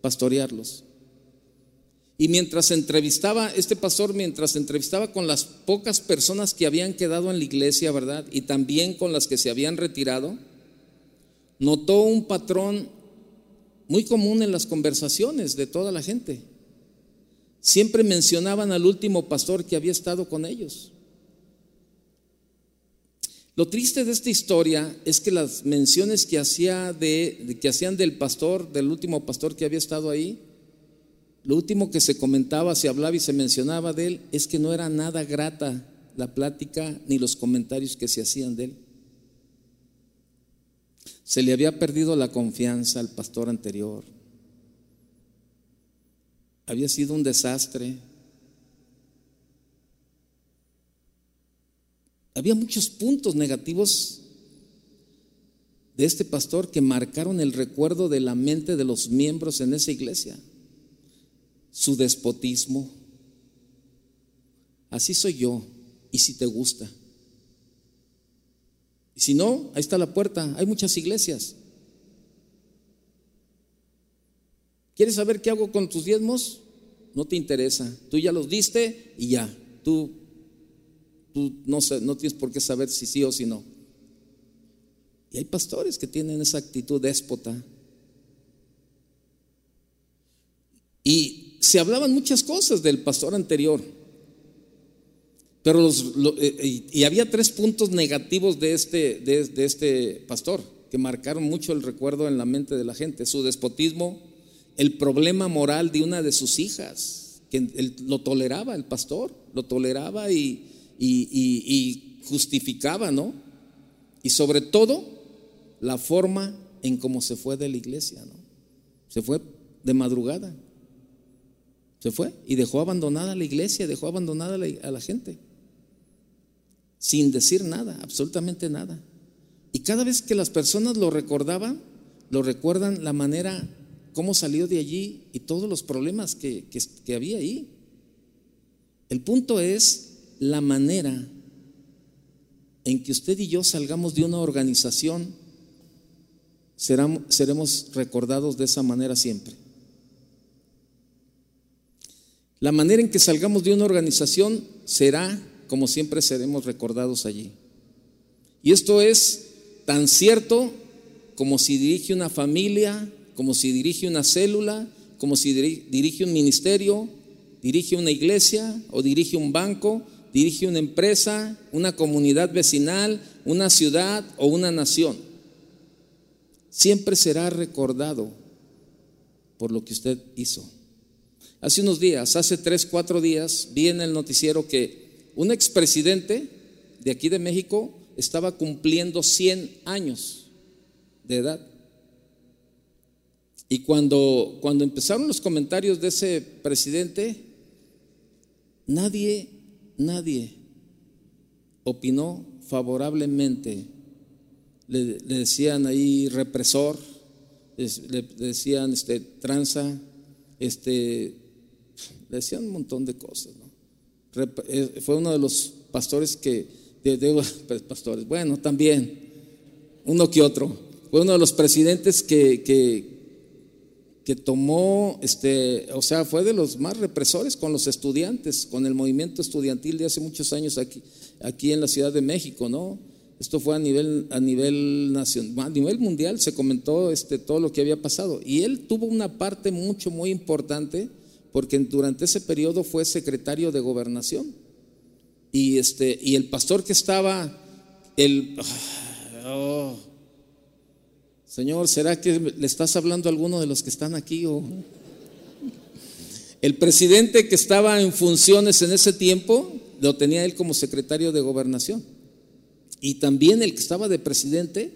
pastorearlos. Y mientras entrevistaba, este pastor, mientras entrevistaba con las pocas personas que habían quedado en la iglesia, ¿verdad? Y también con las que se habían retirado, notó un patrón muy común en las conversaciones de toda la gente. Siempre mencionaban al último pastor que había estado con ellos. Lo triste de esta historia es que las menciones que, hacía de, que hacían del pastor, del último pastor que había estado ahí, lo último que se comentaba, se hablaba y se mencionaba de él es que no era nada grata la plática ni los comentarios que se hacían de él. Se le había perdido la confianza al pastor anterior. Había sido un desastre. Había muchos puntos negativos de este pastor que marcaron el recuerdo de la mente de los miembros en esa iglesia su despotismo. Así soy yo, y si te gusta. Y si no, ahí está la puerta, hay muchas iglesias. ¿Quieres saber qué hago con tus diezmos? No te interesa. Tú ya los diste y ya. Tú, tú no, no tienes por qué saber si sí o si no. Y hay pastores que tienen esa actitud déspota. Y se hablaban muchas cosas del pastor anterior, pero los, eh, y había tres puntos negativos de este, de, este pastor que marcaron mucho el recuerdo en la mente de la gente, su despotismo, el problema moral de una de sus hijas, que lo toleraba el pastor, lo toleraba y, y, justificaba, ¿no? Y sobre todo, la forma en cómo se fue de la iglesia, ¿no? Se fue de madrugada Se fue y dejó abandonada la iglesia, dejó abandonada a la gente. Sin decir nada, absolutamente nada. Y cada vez que las personas lo recordaban, lo recuerdan la manera, cómo salió de allí y todos los problemas que, que había ahí. El punto es la manera en que usted y yo salgamos de una organización, seremos recordados de esa manera siempre. La manera en que salgamos de una organización será como siempre seremos recordados allí. Y esto es tan cierto como si dirige una familia, como si dirige una célula, como si dirige un ministerio, dirige una iglesia o dirige un banco, dirige una empresa, una comunidad vecinal, una ciudad o una nación. Siempre será recordado por lo que usted hizo. Hace unos días, hace tres, cuatro días, vi en el noticiero que un expresidente de aquí de México estaba cumpliendo 100 años de edad. Y cuando, cuando empezaron los comentarios de ese presidente, nadie, nadie opinó favorablemente. Le, decían ahí represor, le, decían este, tranza, este, le decían un montón de cosas. Eh, fue uno de los pastores que, de, (laughs) pues, pastores, bueno, también, uno que otro, fue uno de los presidentes que, que, que tomó, este, o sea, fue de los más represores con los estudiantes, con el movimiento estudiantil de hace muchos años aquí, aquí en la Ciudad de México, ¿no? Esto fue a nivel, a nivel nacional, a nivel mundial se comentó este, todo lo que había pasado. Y él tuvo una parte mucho, muy importante porque durante ese periodo fue secretario de gobernación. Y, este, y el pastor que estaba, el... Oh, señor, ¿será que le estás hablando a alguno de los que están aquí? O? El presidente que estaba en funciones en ese tiempo, lo tenía él como secretario de gobernación. Y también el que estaba de presidente,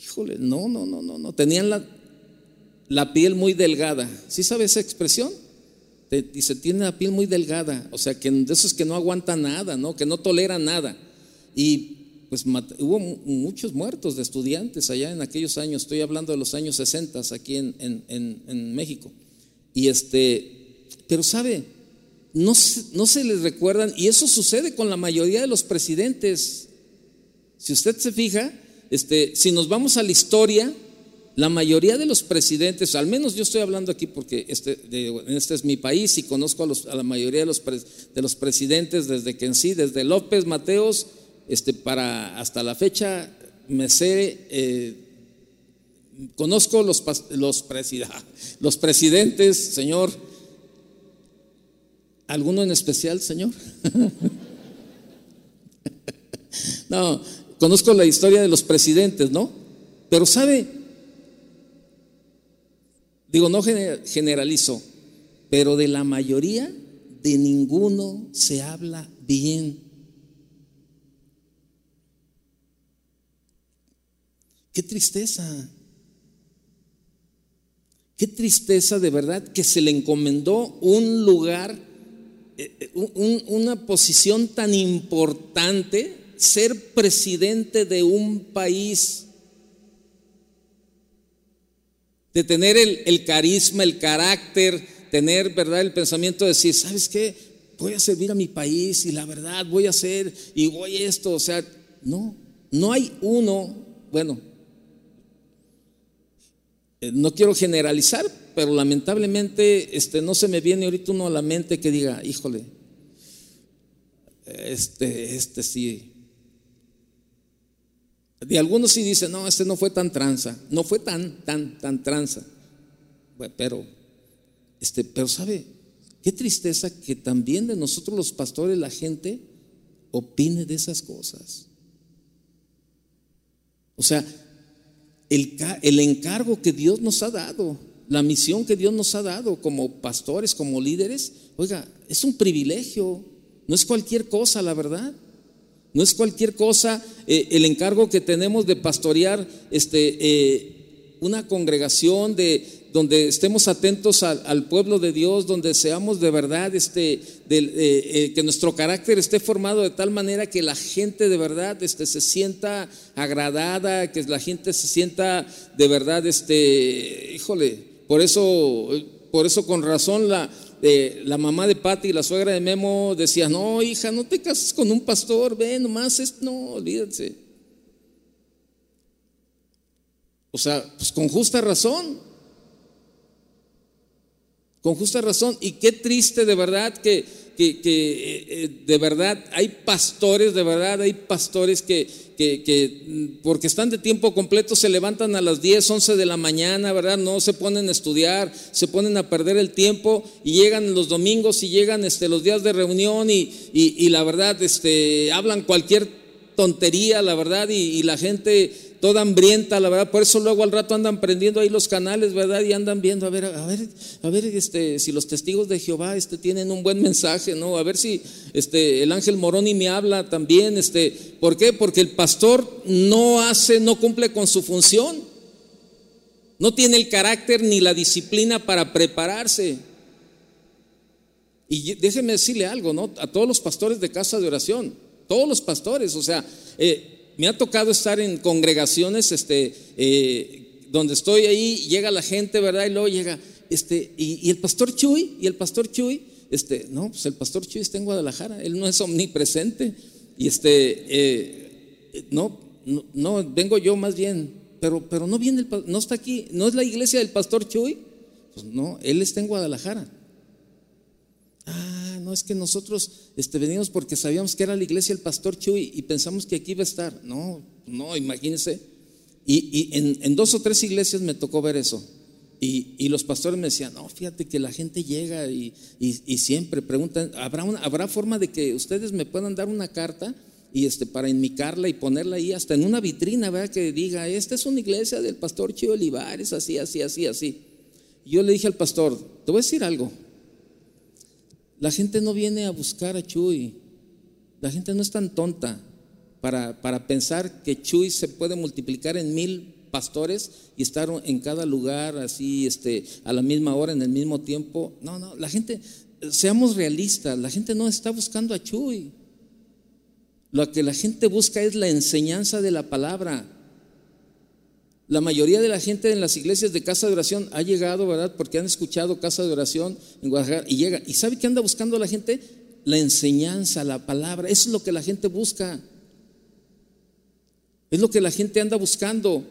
híjole, no, no, no, no, no, tenían la, la piel muy delgada. ¿Sí sabe esa expresión? Dice, tiene la piel muy delgada, o sea, que de esos que no aguanta nada, ¿no? Que no tolera nada. Y pues hubo muchos muertos de estudiantes allá en aquellos años, estoy hablando de los años 60 aquí en, en, México. Y este, pero sabe, no, no se les recuerdan, y eso sucede con la mayoría de los presidentes. Si usted se fija, este, si nos vamos a la historia, la mayoría de los presidentes, al menos yo estoy hablando aquí porque este, este es mi país y conozco a, la mayoría de los, de los, presidentes desde que en sí, desde López Mateos, este, para hasta la fecha, me sé, eh, conozco los, los, (laughs) los presidentes, señor. ¿Alguno en especial, señor? (laughs) no, conozco la historia de los presidentes, ¿no? Pero sabe, Digo, no generalizo, pero de la mayoría, de ninguno se habla bien. Qué tristeza. Qué tristeza de verdad que se le encomendó un lugar, eh, eh, una posición tan importante, ser presidente de un país de tener el, carisma, el carácter, tener, ¿verdad?, el pensamiento de decir, ¿sabes qué? Voy a servir a mi país y la verdad voy a hacer y voy esto, o sea, no, no hay uno, bueno, eh, no quiero generalizar, pero lamentablemente este, no se me viene ahorita uno a la mente que diga, híjole, este, este sí, de algunos sí dicen, no, este no fue tan tranza, no fue tan, tan, tan tranza. pero, este, pero sabe, qué tristeza que también de nosotros los pastores la gente opine de esas cosas. O sea, el, el encargo que Dios nos ha dado, la misión que Dios nos ha dado como pastores, como líderes, oiga, es un privilegio, no es cualquier cosa, la verdad. No es cualquier cosa eh, el encargo que tenemos de pastorear este, eh, una congregación, de, donde estemos atentos al, pueblo de Dios, donde seamos de verdad, este, eh, que nuestro carácter esté formado de tal manera que la gente de verdad este, se sienta agradada, que la gente se sienta de verdad, este, híjole, por eso, por eso con razón la, la mamá de Patti y la suegra de Memo decía, no, hija, no te cases con un pastor, ven, nomás es, no, olvídate. O sea, pues con justa razón con justa razón. Y qué triste de verdad que, que, eh, eh, de verdad hay pastores, de verdad hay pastores que, que, mm, porque están de tiempo completo se levantan a las 10, 11 de la mañana, ¿verdad? No se ponen a estudiar, se ponen a perder el tiempo y llegan los domingos y llegan este, los días de reunión y, y, la verdad este, hablan cualquier tontería, la verdad, y la gente toda hambrienta, la verdad. Por eso luego al rato andan prendiendo ahí los canales, ¿verdad? Y andan viendo, a ver, a ver, a ver, este, si los testigos de Jehová este, tienen un buen mensaje, ¿no? A ver si este, el ángel Moroni me habla también, este, ¿por qué? Porque el pastor no hace, no cumple con su función. No tiene el carácter ni la disciplina para prepararse. Y déjeme decirle algo, ¿no? A todos los pastores de casa de oración, todos los pastores, o sea, eh, me ha tocado estar en congregaciones este, eh, donde estoy ahí, llega la gente, ¿verdad? Y luego llega, este, y, el pastor Chuy, y el pastor Chuy, este, no, pues el pastor Chuy está en Guadalajara, él no es omnipresente. Y este, eh, no, no, vengo yo más bien, pero, pero no viene, el, no está aquí, no es la iglesia del pastor Chuy, pues no, él está en Guadalajara. Ah, no es que nosotros este, venimos porque sabíamos que era la iglesia del pastor Chuy y pensamos que aquí iba a estar. No, no, imagínense. Y, en, dos o tres iglesias me tocó ver eso. Y, los pastores me decían, no, fíjate que la gente llega y, siempre preguntan, ¿habrá, una, ¿habrá forma de que ustedes me puedan dar una carta? y este, para enmicarla y ponerla ahí hasta en una vitrina, ¿verdad? Que diga, esta es una iglesia del pastor Chuy Olivares, así, así, así, así. yo le dije al pastor, te voy a decir algo, la gente no viene a buscar a Chuy. La gente no es tan tonta para, para pensar que Chuy se puede multiplicar en mil pastores y estar en cada lugar así, este, a la misma hora, en el mismo tiempo. No, no, la gente, seamos realistas, la gente no está buscando a Chuy. Lo que la gente busca es la enseñanza de la palabra. La mayoría de la gente en las iglesias de casa de oración ha llegado, ¿verdad? Porque han escuchado casa de oración en Guadalajara y llega. ¿Y sabe qué anda buscando la gente? La enseñanza, la palabra. Eso es lo que la gente busca. Es lo que la gente anda buscando.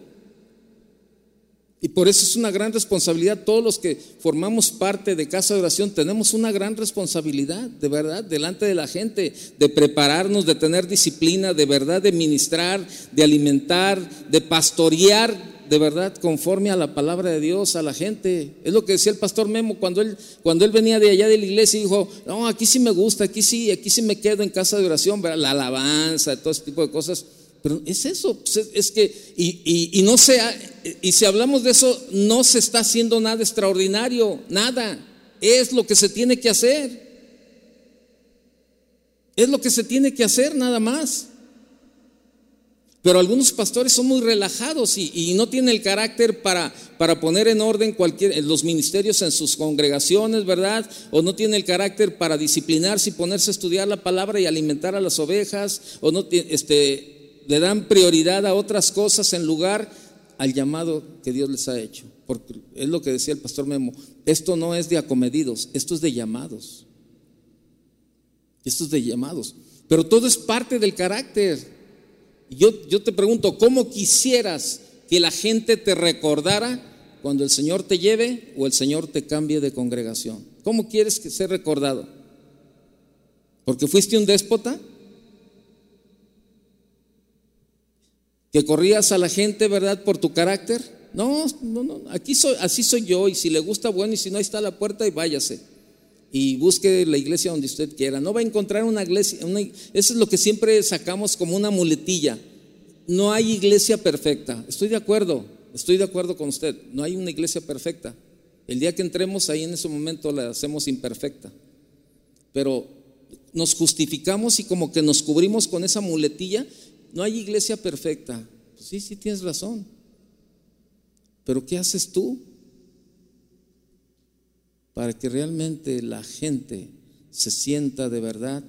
Y por eso es una gran responsabilidad. Todos los que formamos parte de Casa de Oración tenemos una gran responsabilidad, de verdad, delante de la gente, de prepararnos, de tener disciplina, de verdad, de ministrar, de alimentar, de pastorear de verdad conforme a la palabra de Dios a la gente. Es lo que decía el pastor Memo cuando él, cuando él venía de allá de la iglesia y dijo, no, aquí sí me gusta, aquí sí, aquí sí me quedo en casa de oración, la alabanza, todo ese tipo de cosas. Pero es eso, pues es que, y, y no sea, y si hablamos de eso, no se está haciendo nada extraordinario, nada. Es lo que se tiene que hacer. Es lo que se tiene que hacer nada más. Pero algunos pastores son muy relajados y, no tienen el carácter para, para, poner en orden cualquier, los ministerios en sus congregaciones, ¿verdad? O no tienen el carácter para disciplinarse y ponerse a estudiar la palabra y alimentar a las ovejas, o no este, le dan prioridad a otras cosas en lugar al llamado que Dios les ha hecho. Porque es lo que decía el pastor Memo, esto no es de acomedidos, esto es de llamados. Esto es de llamados. Pero todo es parte del carácter. Yo, te pregunto, ¿cómo quisieras que la gente te recordara cuando el Señor te lleve o el Señor te cambie de congregación? ¿Cómo quieres que sea recordado? ¿Porque fuiste un déspota? ¿Que corrías a la gente, verdad, por tu carácter? No, no, no, aquí así soy yo y si le gusta, bueno, y si no, ahí está la puerta y váyase y busque la iglesia donde usted quiera. No va a encontrar una iglesia, eso es lo que siempre sacamos como una muletilla. No hay iglesia perfecta. Estoy de acuerdo, estoy de acuerdo con usted. No hay una iglesia perfecta. El día que entremos ahí en ese momento la hacemos imperfecta. Pero nos justificamos y como que nos cubrimos con esa muletilla. No hay iglesia perfecta. Pues sí, sí tienes razón. Pero ¿qué haces tú? para que realmente la gente se sienta de verdad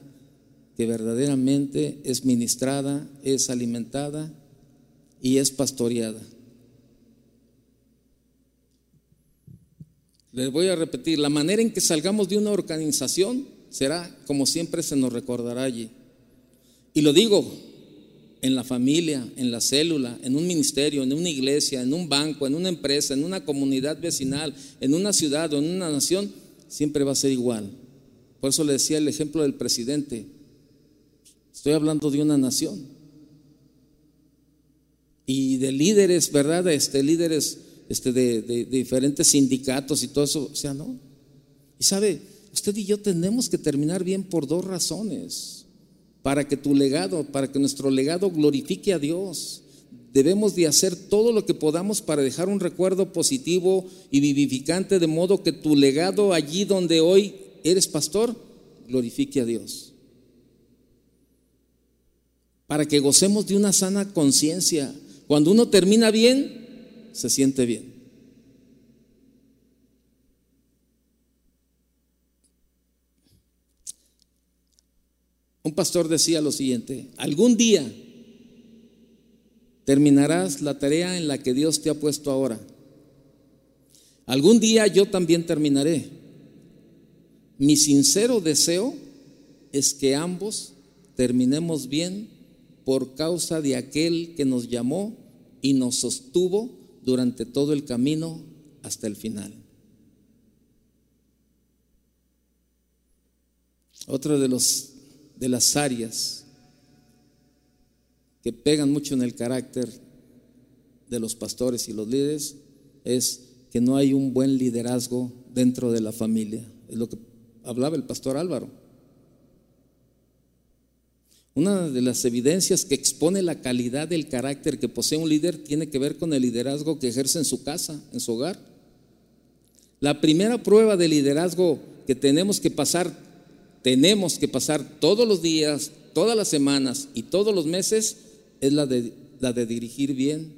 que verdaderamente es ministrada, es alimentada y es pastoreada. Les voy a repetir, la manera en que salgamos de una organización será como siempre se nos recordará allí. Y lo digo en la familia, en la célula, en un ministerio, en una iglesia, en un banco, en una empresa, en una comunidad vecinal, en una ciudad o en una nación, siempre va a ser igual. Por eso le decía el ejemplo del presidente. Estoy hablando de una nación. Y de líderes, ¿verdad? Este, líderes este, de, diferentes sindicatos y todo eso. O sea, no. Y sabe, usted y yo tenemos que terminar bien por dos razones. Para que tu legado, para que nuestro legado glorifique a Dios. Debemos de hacer todo lo que podamos para dejar un recuerdo positivo y vivificante, de modo que tu legado allí donde hoy eres pastor, glorifique a Dios. Para que gocemos de una sana conciencia. Cuando uno termina bien, se siente bien. Un pastor decía lo siguiente, algún día terminarás la tarea en la que Dios te ha puesto ahora. Algún día yo también terminaré. Mi sincero deseo es que ambos terminemos bien por causa de aquel que nos llamó y nos sostuvo durante todo el camino hasta el final. Otra de, los, de las áreas que pegan mucho en el carácter de los pastores y los líderes es que no hay un buen liderazgo dentro de la familia. Es lo que hablaba el pastor Álvaro. Una de las evidencias que expone la calidad del carácter que posee un líder tiene que ver con el liderazgo que ejerce en su casa, en su hogar. La primera prueba de liderazgo que tenemos que pasar, tenemos que pasar todos los días, todas las semanas y todos los meses, es la de, la de dirigir bien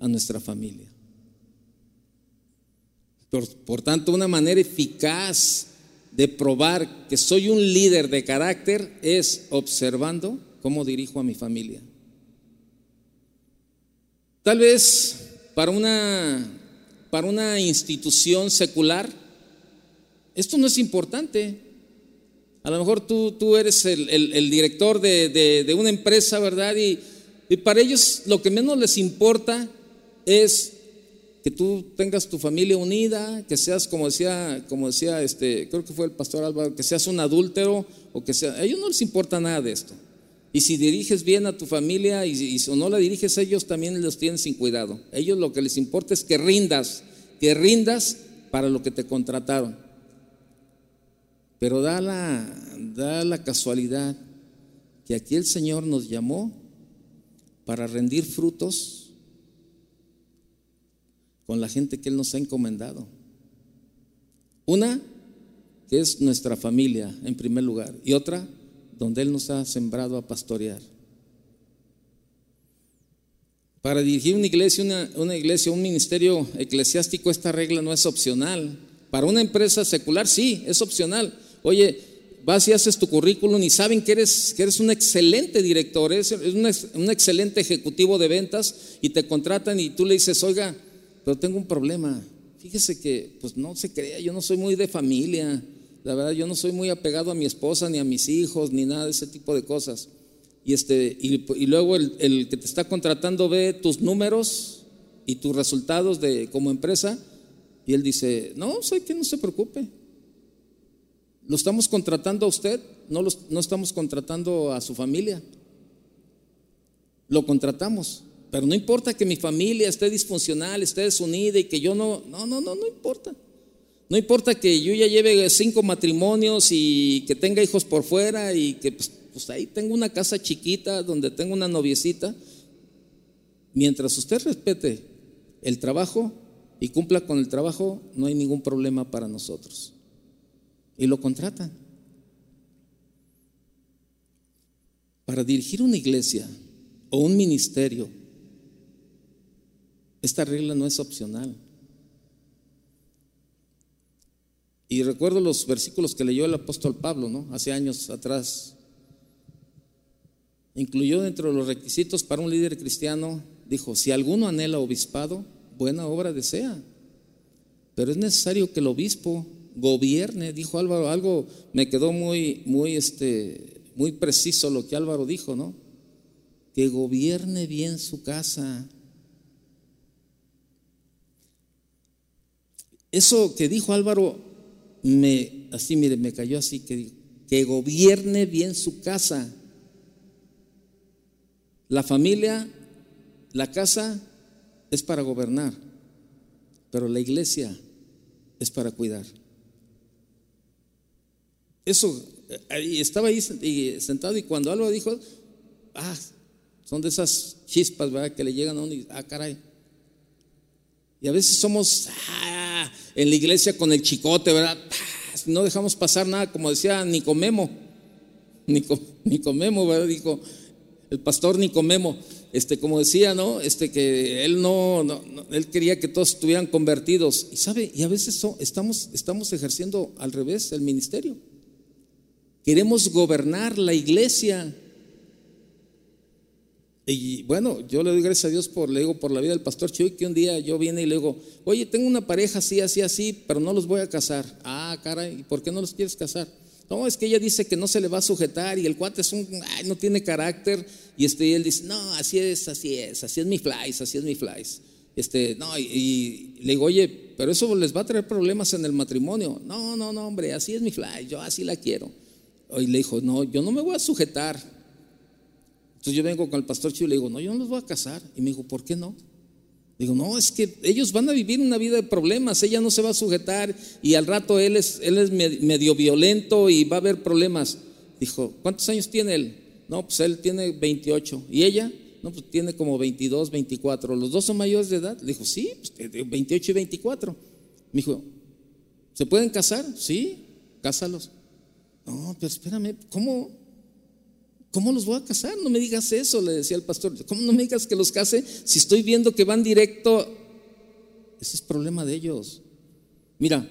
a nuestra familia. Por, tanto, una manera eficaz de probar que soy un líder de carácter es observando cómo dirijo a mi familia. Tal vez para una, para una institución secular, esto no es importante. A lo mejor tú, tú eres el, director de, una empresa, ¿verdad? Y, y para ellos lo que menos les importa es que tú tengas tu familia unida, que seas, como decía, como decía este, creo que fue el pastor Álvaro, que seas un adúltero o que sea, a ellos no les importa nada de esto. Y si diriges bien a tu familia y, o no la diriges, ellos también los tienen sin cuidado. ellos lo que les importa es que rindas, que rindas para lo que te contrataron. Pero da la, da la casualidad que aquí el Señor nos llamó para rendir frutos con la gente que Él nos ha encomendado. Una, que es nuestra familia en primer lugar, y otra, donde Él nos ha sembrado a pastorear. Para dirigir una iglesia, una, una, iglesia, un ministerio eclesiástico, esta regla no es opcional. Para una empresa secular, sí, es opcional. Oye, vas y haces tu currículum y saben que eres, que eres un excelente director, un, un excelente ejecutivo de ventas y te contratan y tú le dices, oiga, pero tengo un problema. Fíjese que, pues no se crea, yo no soy muy de familia. La verdad, yo no soy muy apegado a mi esposa, ni a mis hijos, ni nada de ese tipo de cosas. Y, este, y, luego el, el, que te está contratando ve tus números y tus resultados de, como empresa, y él dice, no, soy que no se preocupe. Lo estamos contratando a usted, no, no estamos contratando a su familia. Lo contratamos. Pero no importa que mi familia esté disfuncional, esté desunida y que yo no, no, no, no, no importa. No importa que yo ya lleve cinco matrimonios y que tenga hijos por fuera y que pues, pues, ahí tengo una casa chiquita donde tengo una noviecita. Mientras usted respete el trabajo y cumpla con el trabajo, no hay ningún problema para nosotros. Y lo contratan. Para dirigir una iglesia o un ministerio esta regla no es opcional. Y recuerdo los versículos que leyó el apóstol Pablo, ¿no? Hace años atrás. Incluyó dentro de los requisitos para un líder cristiano, dijo, si alguno anhela obispado, buena obra desea. Pero es necesario que el obispo gobierne, dijo Álvaro, algo me quedó muy, muy, este, muy preciso lo que Álvaro dijo, ¿no? Que gobierne bien su casa. Eso que dijo Álvaro, me, así, mire, me cayó así, que, que gobierne bien su casa. La familia, la casa es para gobernar, pero la iglesia es para cuidar. Eso, estaba ahí sentado y cuando algo dijo, ah, son de esas chispas, ¿verdad? Que le llegan a uno y, ah, caray. Y a veces somos ah, en la iglesia con el chicote, ¿verdad? Ah, no dejamos pasar nada, como decía Nicomemo. Nicomemo, ¿verdad? Dijo el pastor Nicomemo, este, como decía, ¿no? Este, que él no, no, él quería que todos estuvieran convertidos. Y sabe, y a veces estamos, estamos ejerciendo al revés el ministerio. Queremos gobernar la iglesia. Y bueno, yo le doy gracias a Dios por, le digo, por la vida del pastor Chuy, que un día yo vine y le digo, oye, tengo una pareja así, así, así, pero no los voy a casar. Ah, caray, ¿y por qué no los quieres casar? No, es que ella dice que no se le va a sujetar y el cuate es un, ay, no tiene carácter. Y este, él dice, no, así es, así es, así es mi flies, así es mi flies. Este, no, y, y, le digo, oye, pero eso les va a traer problemas en el matrimonio. No, no, no, hombre, así es mi fly, yo así la quiero. Y le dijo, no, yo no me voy a sujetar. Entonces yo vengo con el pastor Chivo y le digo, no, yo no los voy a casar. Y me dijo, ¿por qué no? Digo, no, es que ellos van a vivir una vida de problemas, ella no se va a sujetar y al rato él es, él es medio violento y va a haber problemas. Dijo, ¿cuántos años tiene él? No, pues él tiene 28. ¿Y ella? No, pues tiene como 22, 24. ¿Los dos son mayores de edad? Le dijo, sí, pues 28 y 24. Me dijo, ¿se pueden casar? Sí, cásalos. No, pero espérame, ¿cómo? ¿Cómo los voy a casar? No me digas eso, le decía el pastor. ¿Cómo no me digas que los case si estoy viendo que van directo? Ese es problema de ellos. Mira,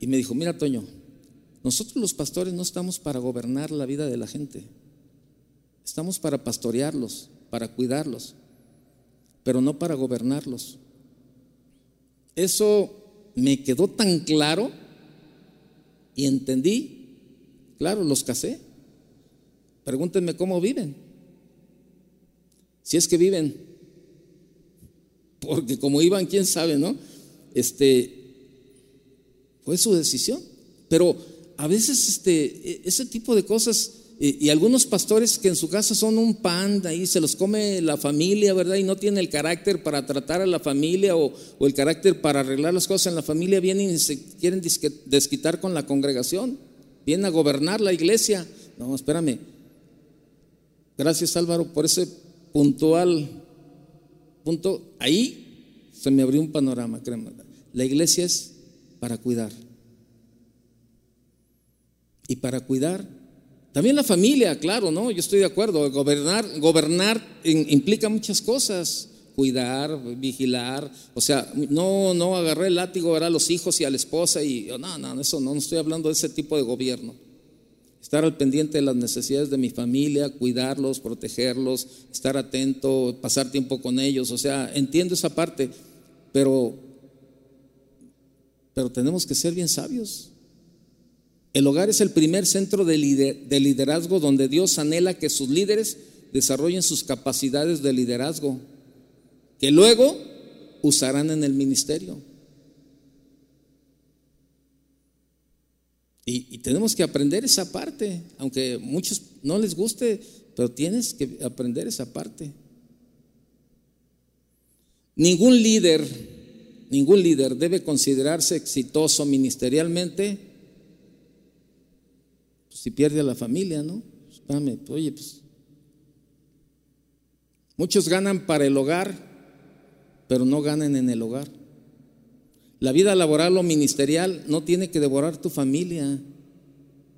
y me dijo, mira Toño, nosotros los pastores no estamos para gobernar la vida de la gente. Estamos para pastorearlos, para cuidarlos, pero no para gobernarlos. Eso me quedó tan claro y entendí Claro, los casé. Pregúntenme cómo viven. Si es que viven. Porque como iban, quién sabe, ¿no? Este fue su decisión. Pero a veces este, ese tipo de cosas, y, algunos pastores que en su casa son un pan, ahí se los come la familia, ¿verdad? Y no tienen el carácter para tratar a la familia o el carácter para arreglar las cosas en la familia, vienen y se quieren desquitar con la congregación viene a gobernar la iglesia. No, espérame. Gracias Álvaro por ese puntual punto. Ahí se me abrió un panorama, créeme. La iglesia es para cuidar. Y para cuidar, también la familia, claro, ¿no? Yo estoy de acuerdo. Gobernar, gobernar implica muchas cosas cuidar, vigilar, o sea, no, no agarré el látigo a los hijos y a la esposa y no, no, eso no, no estoy hablando de ese tipo de gobierno. Estar al pendiente de las necesidades de mi familia, cuidarlos, protegerlos, estar atento, pasar tiempo con ellos, o sea, entiendo esa parte, pero, pero tenemos que ser bien sabios. El hogar es el primer centro de liderazgo donde Dios anhela que sus líderes desarrollen sus capacidades de liderazgo que luego usarán en el ministerio. Y, tenemos que aprender esa parte, aunque muchos no les guste, pero tienes que aprender esa parte. Ningún líder, ningún líder debe considerarse exitoso ministerialmente pues, si pierde a la familia, ¿no? Oye, pues muchos ganan para el hogar, pero no ganen en el hogar. La vida laboral o ministerial no tiene que devorar tu familia.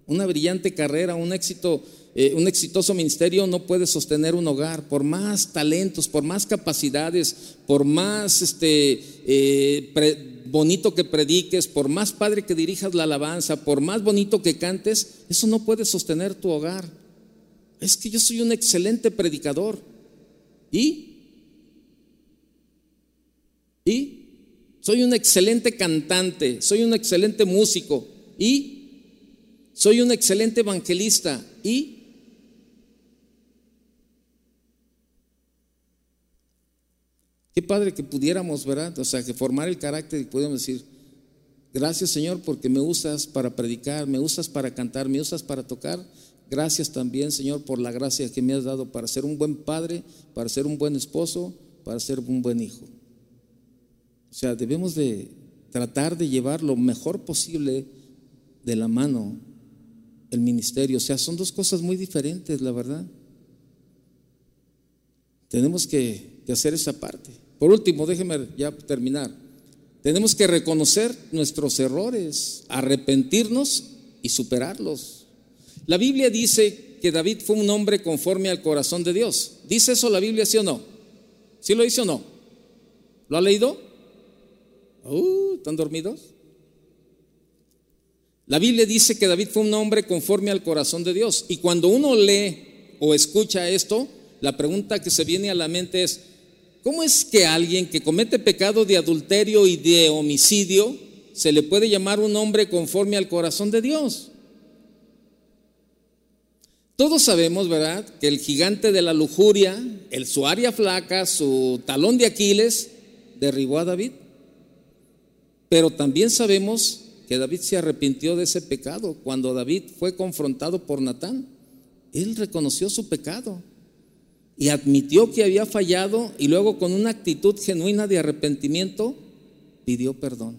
Una brillante carrera, un éxito, eh, un exitoso ministerio no puede sostener un hogar. Por más talentos, por más capacidades, por más este, eh, bonito que prediques, por más padre que dirijas la alabanza, por más bonito que cantes, eso no puede sostener tu hogar. Es que yo soy un excelente predicador. ¿Y? ¿Y? Soy un excelente cantante, soy un excelente músico. ¿Y? Soy un excelente evangelista. ¿Y? Qué padre que pudiéramos, ¿verdad? O sea, que formar el carácter y pudiéramos decir, gracias Señor porque me usas para predicar, me usas para cantar, me usas para tocar. Gracias también Señor por la gracia que me has dado para ser un buen padre, para ser un buen esposo, para ser un buen hijo. O sea, debemos de tratar de llevar lo mejor posible de la mano el ministerio. O sea, son dos cosas muy diferentes, la verdad. Tenemos que, que hacer esa parte. Por último, déjeme ya terminar. Tenemos que reconocer nuestros errores, arrepentirnos y superarlos. La Biblia dice que David fue un hombre conforme al corazón de Dios. ¿Dice eso la Biblia, sí o no? ¿Sí lo dice o no? ¿Lo ha leído? Uh, ¿Están dormidos? La Biblia dice que David fue un hombre conforme al corazón de Dios. Y cuando uno lee o escucha esto, la pregunta que se viene a la mente es, ¿Cómo es que alguien que comete pecado de adulterio y de homicidio se le puede llamar un hombre conforme al corazón de Dios? Todos sabemos, ¿verdad?, que el gigante de la lujuria, el su área flaca, su talón de Aquiles, derribó a David. Pero también sabemos que David se arrepintió de ese pecado cuando David fue confrontado por Natán. Él reconoció su pecado y admitió que había fallado y luego con una actitud genuina de arrepentimiento pidió perdón.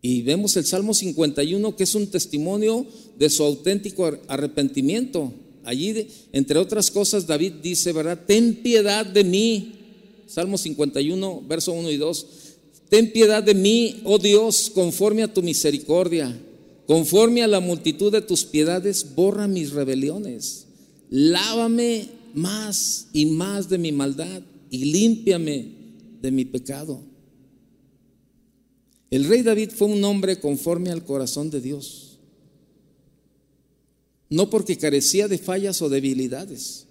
Y vemos el Salmo 51 que es un testimonio de su auténtico arrepentimiento. Allí, entre otras cosas, David dice, ¿verdad? Ten piedad de mí. Salmo 51, verso 1 y 2. Ten piedad de mí, oh Dios, conforme a tu misericordia. Conforme a la multitud de tus piedades, borra mis rebeliones. Lávame más y más de mi maldad y límpiame de mi pecado. El rey David fue un hombre conforme al corazón de Dios, no porque carecía de fallas o debilidades,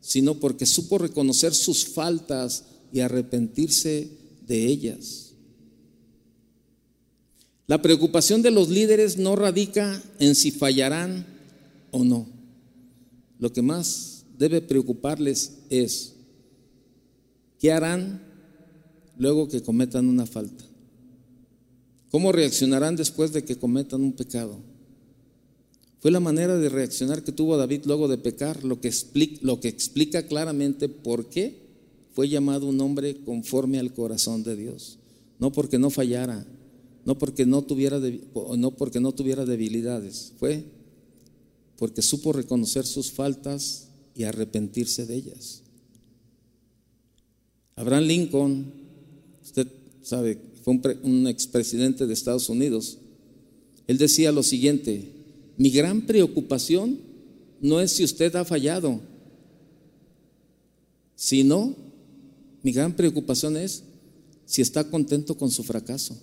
sino porque supo reconocer sus faltas y arrepentirse de ellas. La preocupación de los líderes no radica en si fallarán o no. Lo que más debe preocuparles es, ¿qué harán luego que cometan una falta? ¿Cómo reaccionarán después de que cometan un pecado? Fue la manera de reaccionar que tuvo David luego de pecar, lo que explica, lo que explica claramente por qué fue llamado un hombre conforme al corazón de Dios. No porque no fallara, no porque no tuviera, no porque no tuviera debilidades, fue porque supo reconocer sus faltas y arrepentirse de ellas. Abraham Lincoln, usted sabe, fue un, expresidente de Estados Unidos, él decía lo siguiente, mi gran preocupación no es si usted ha fallado, sino mi gran preocupación es si está contento con su fracaso.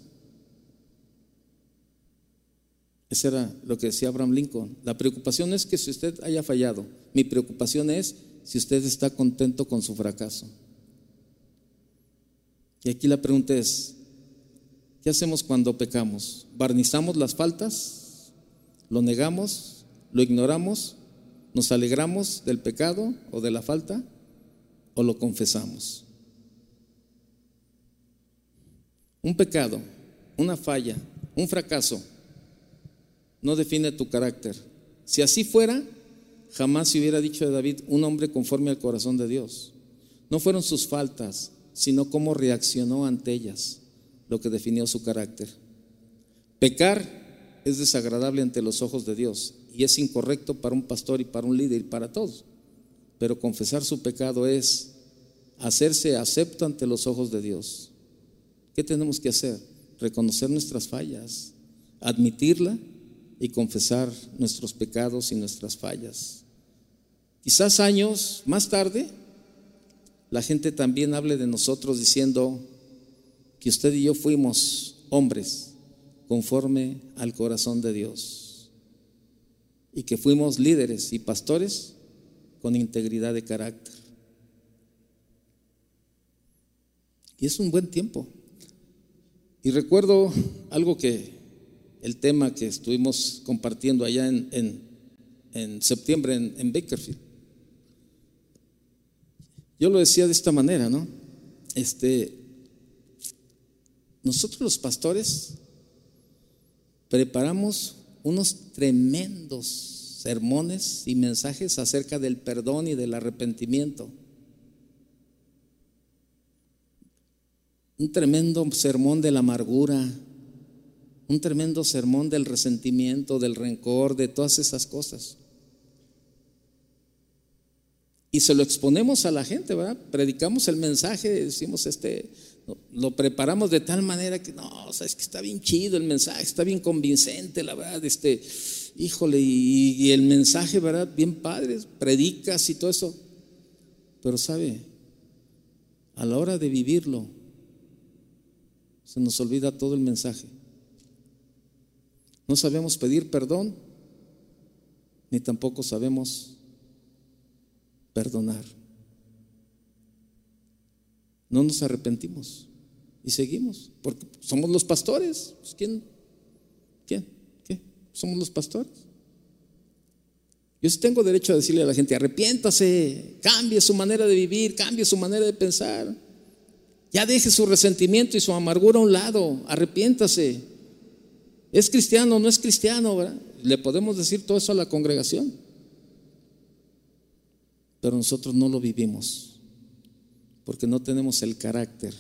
Eso era lo que decía Abraham Lincoln. La preocupación es que si usted haya fallado, mi preocupación es si usted está contento con su fracaso. Y aquí la pregunta es, ¿qué hacemos cuando pecamos? ¿Barnizamos las faltas? ¿Lo negamos? ¿Lo ignoramos? ¿Nos alegramos del pecado o de la falta? ¿O lo confesamos? Un pecado, una falla, un fracaso no define tu carácter. Si así fuera, jamás se hubiera dicho de David un hombre conforme al corazón de Dios. No fueron sus faltas, sino cómo reaccionó ante ellas, lo que definió su carácter. Pecar es desagradable ante los ojos de Dios y es incorrecto para un pastor y para un líder y para todos. Pero confesar su pecado es hacerse acepto ante los ojos de Dios. ¿Qué tenemos que hacer? Reconocer nuestras fallas, admitirla y confesar nuestros pecados y nuestras fallas. Quizás años más tarde, la gente también hable de nosotros diciendo, que usted y yo fuimos hombres conforme al corazón de Dios y que fuimos líderes y pastores con integridad de carácter. Y es un buen tiempo. Y recuerdo algo que, el tema que estuvimos compartiendo allá en, septiembre en, en Bakerfield. Yo lo decía de esta manera, ¿no? Este, nosotros los pastores preparamos unos tremendos sermones y mensajes acerca del perdón y del arrepentimiento. Un tremendo sermón de la amargura, un tremendo sermón del resentimiento, del rencor, de todas esas cosas. Y se lo exponemos a la gente, ¿verdad? Predicamos el mensaje, decimos, este, lo preparamos de tal manera que, no, o es que está bien chido el mensaje, está bien convincente, la verdad, este, híjole, y, el mensaje, ¿verdad? Bien padre, predicas y todo eso. Pero sabe, a la hora de vivirlo, se nos olvida todo el mensaje. No sabemos pedir perdón, ni tampoco sabemos perdonar. No nos arrepentimos y seguimos, porque somos los pastores. Pues, ¿Quién? ¿Quién? ¿Qué? Somos los pastores. Yo sí tengo derecho a decirle a la gente, arrepiéntase, cambie su manera de vivir, cambie su manera de pensar. Ya deje su resentimiento y su amargura a un lado, arrepiéntase. ¿Es cristiano o no es cristiano? ¿verdad? Le podemos decir todo eso a la congregación pero nosotros no lo vivimos, porque no tenemos el carácter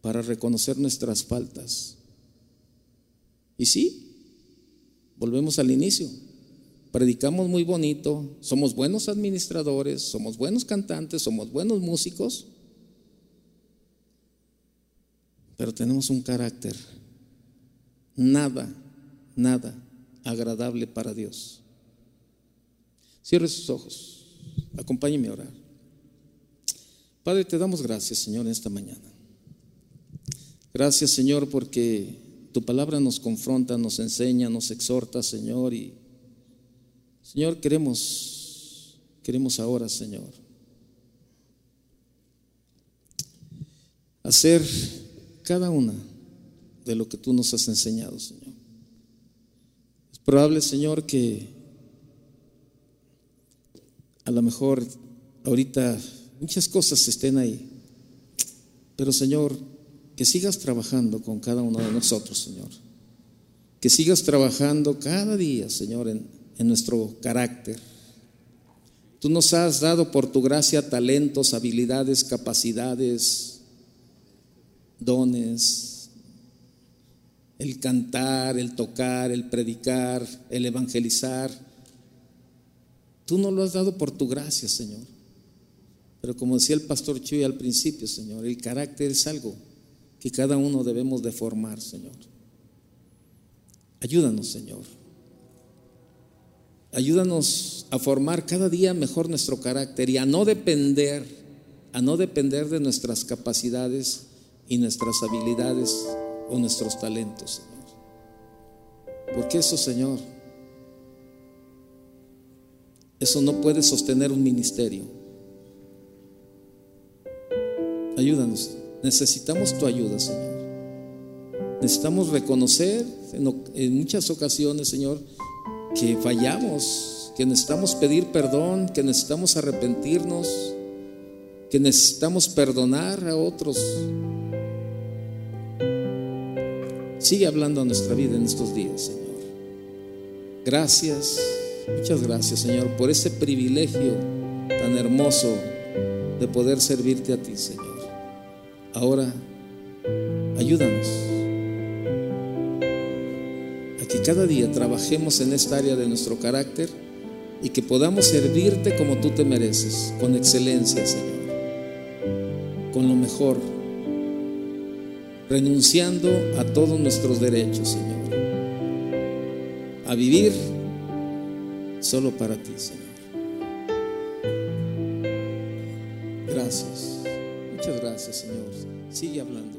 para reconocer nuestras faltas. Y sí, volvemos al inicio, predicamos muy bonito, somos buenos administradores, somos buenos cantantes, somos buenos músicos, pero tenemos un carácter nada, nada agradable para Dios. Cierre sus ojos. Acompáñeme a orar. Padre, te damos gracias, Señor, en esta mañana. Gracias, Señor, porque tu palabra nos confronta, nos enseña, nos exhorta, Señor. Y, Señor, queremos, queremos ahora, Señor, hacer cada una de lo que tú nos has enseñado, Señor. Es probable, Señor, que a lo mejor ahorita muchas cosas estén ahí. Pero Señor, que sigas trabajando con cada uno de nosotros, Señor. Que sigas trabajando cada día, Señor, en, en nuestro carácter. Tú nos has dado por tu gracia talentos, habilidades, capacidades, dones, el cantar, el tocar, el predicar, el evangelizar Tú no lo has dado por tu gracia, Señor. Pero como decía el pastor Chuy al principio, Señor, el carácter es algo que cada uno debemos de formar, Señor. Ayúdanos, Señor. Ayúdanos a formar cada día mejor nuestro carácter y a no depender, a no depender de nuestras capacidades y nuestras habilidades o nuestros talentos, Señor. Porque eso, Señor, eso no puede sostener un ministerio. Ayúdanos. Necesitamos tu ayuda, Señor. Necesitamos reconocer en, muchas ocasiones, Señor, que fallamos, que necesitamos pedir perdón, que necesitamos arrepentirnos, que necesitamos perdonar a otros. Sigue hablando a nuestra vida en estos días, Señor. Gracias. Muchas gracias, Señor, por ese privilegio tan hermoso de poder servirte a ti, Señor. Ahora, ayúdanos a que cada día trabajemos en esta área de nuestro carácter y que podamos servirte como tú te mereces, con excelencia, Señor, con lo mejor, renunciando a todos nuestros derechos, Señor, a vivir solo para ti, Señor. Gracias. Muchas gracias, Señor. Sigue hablando.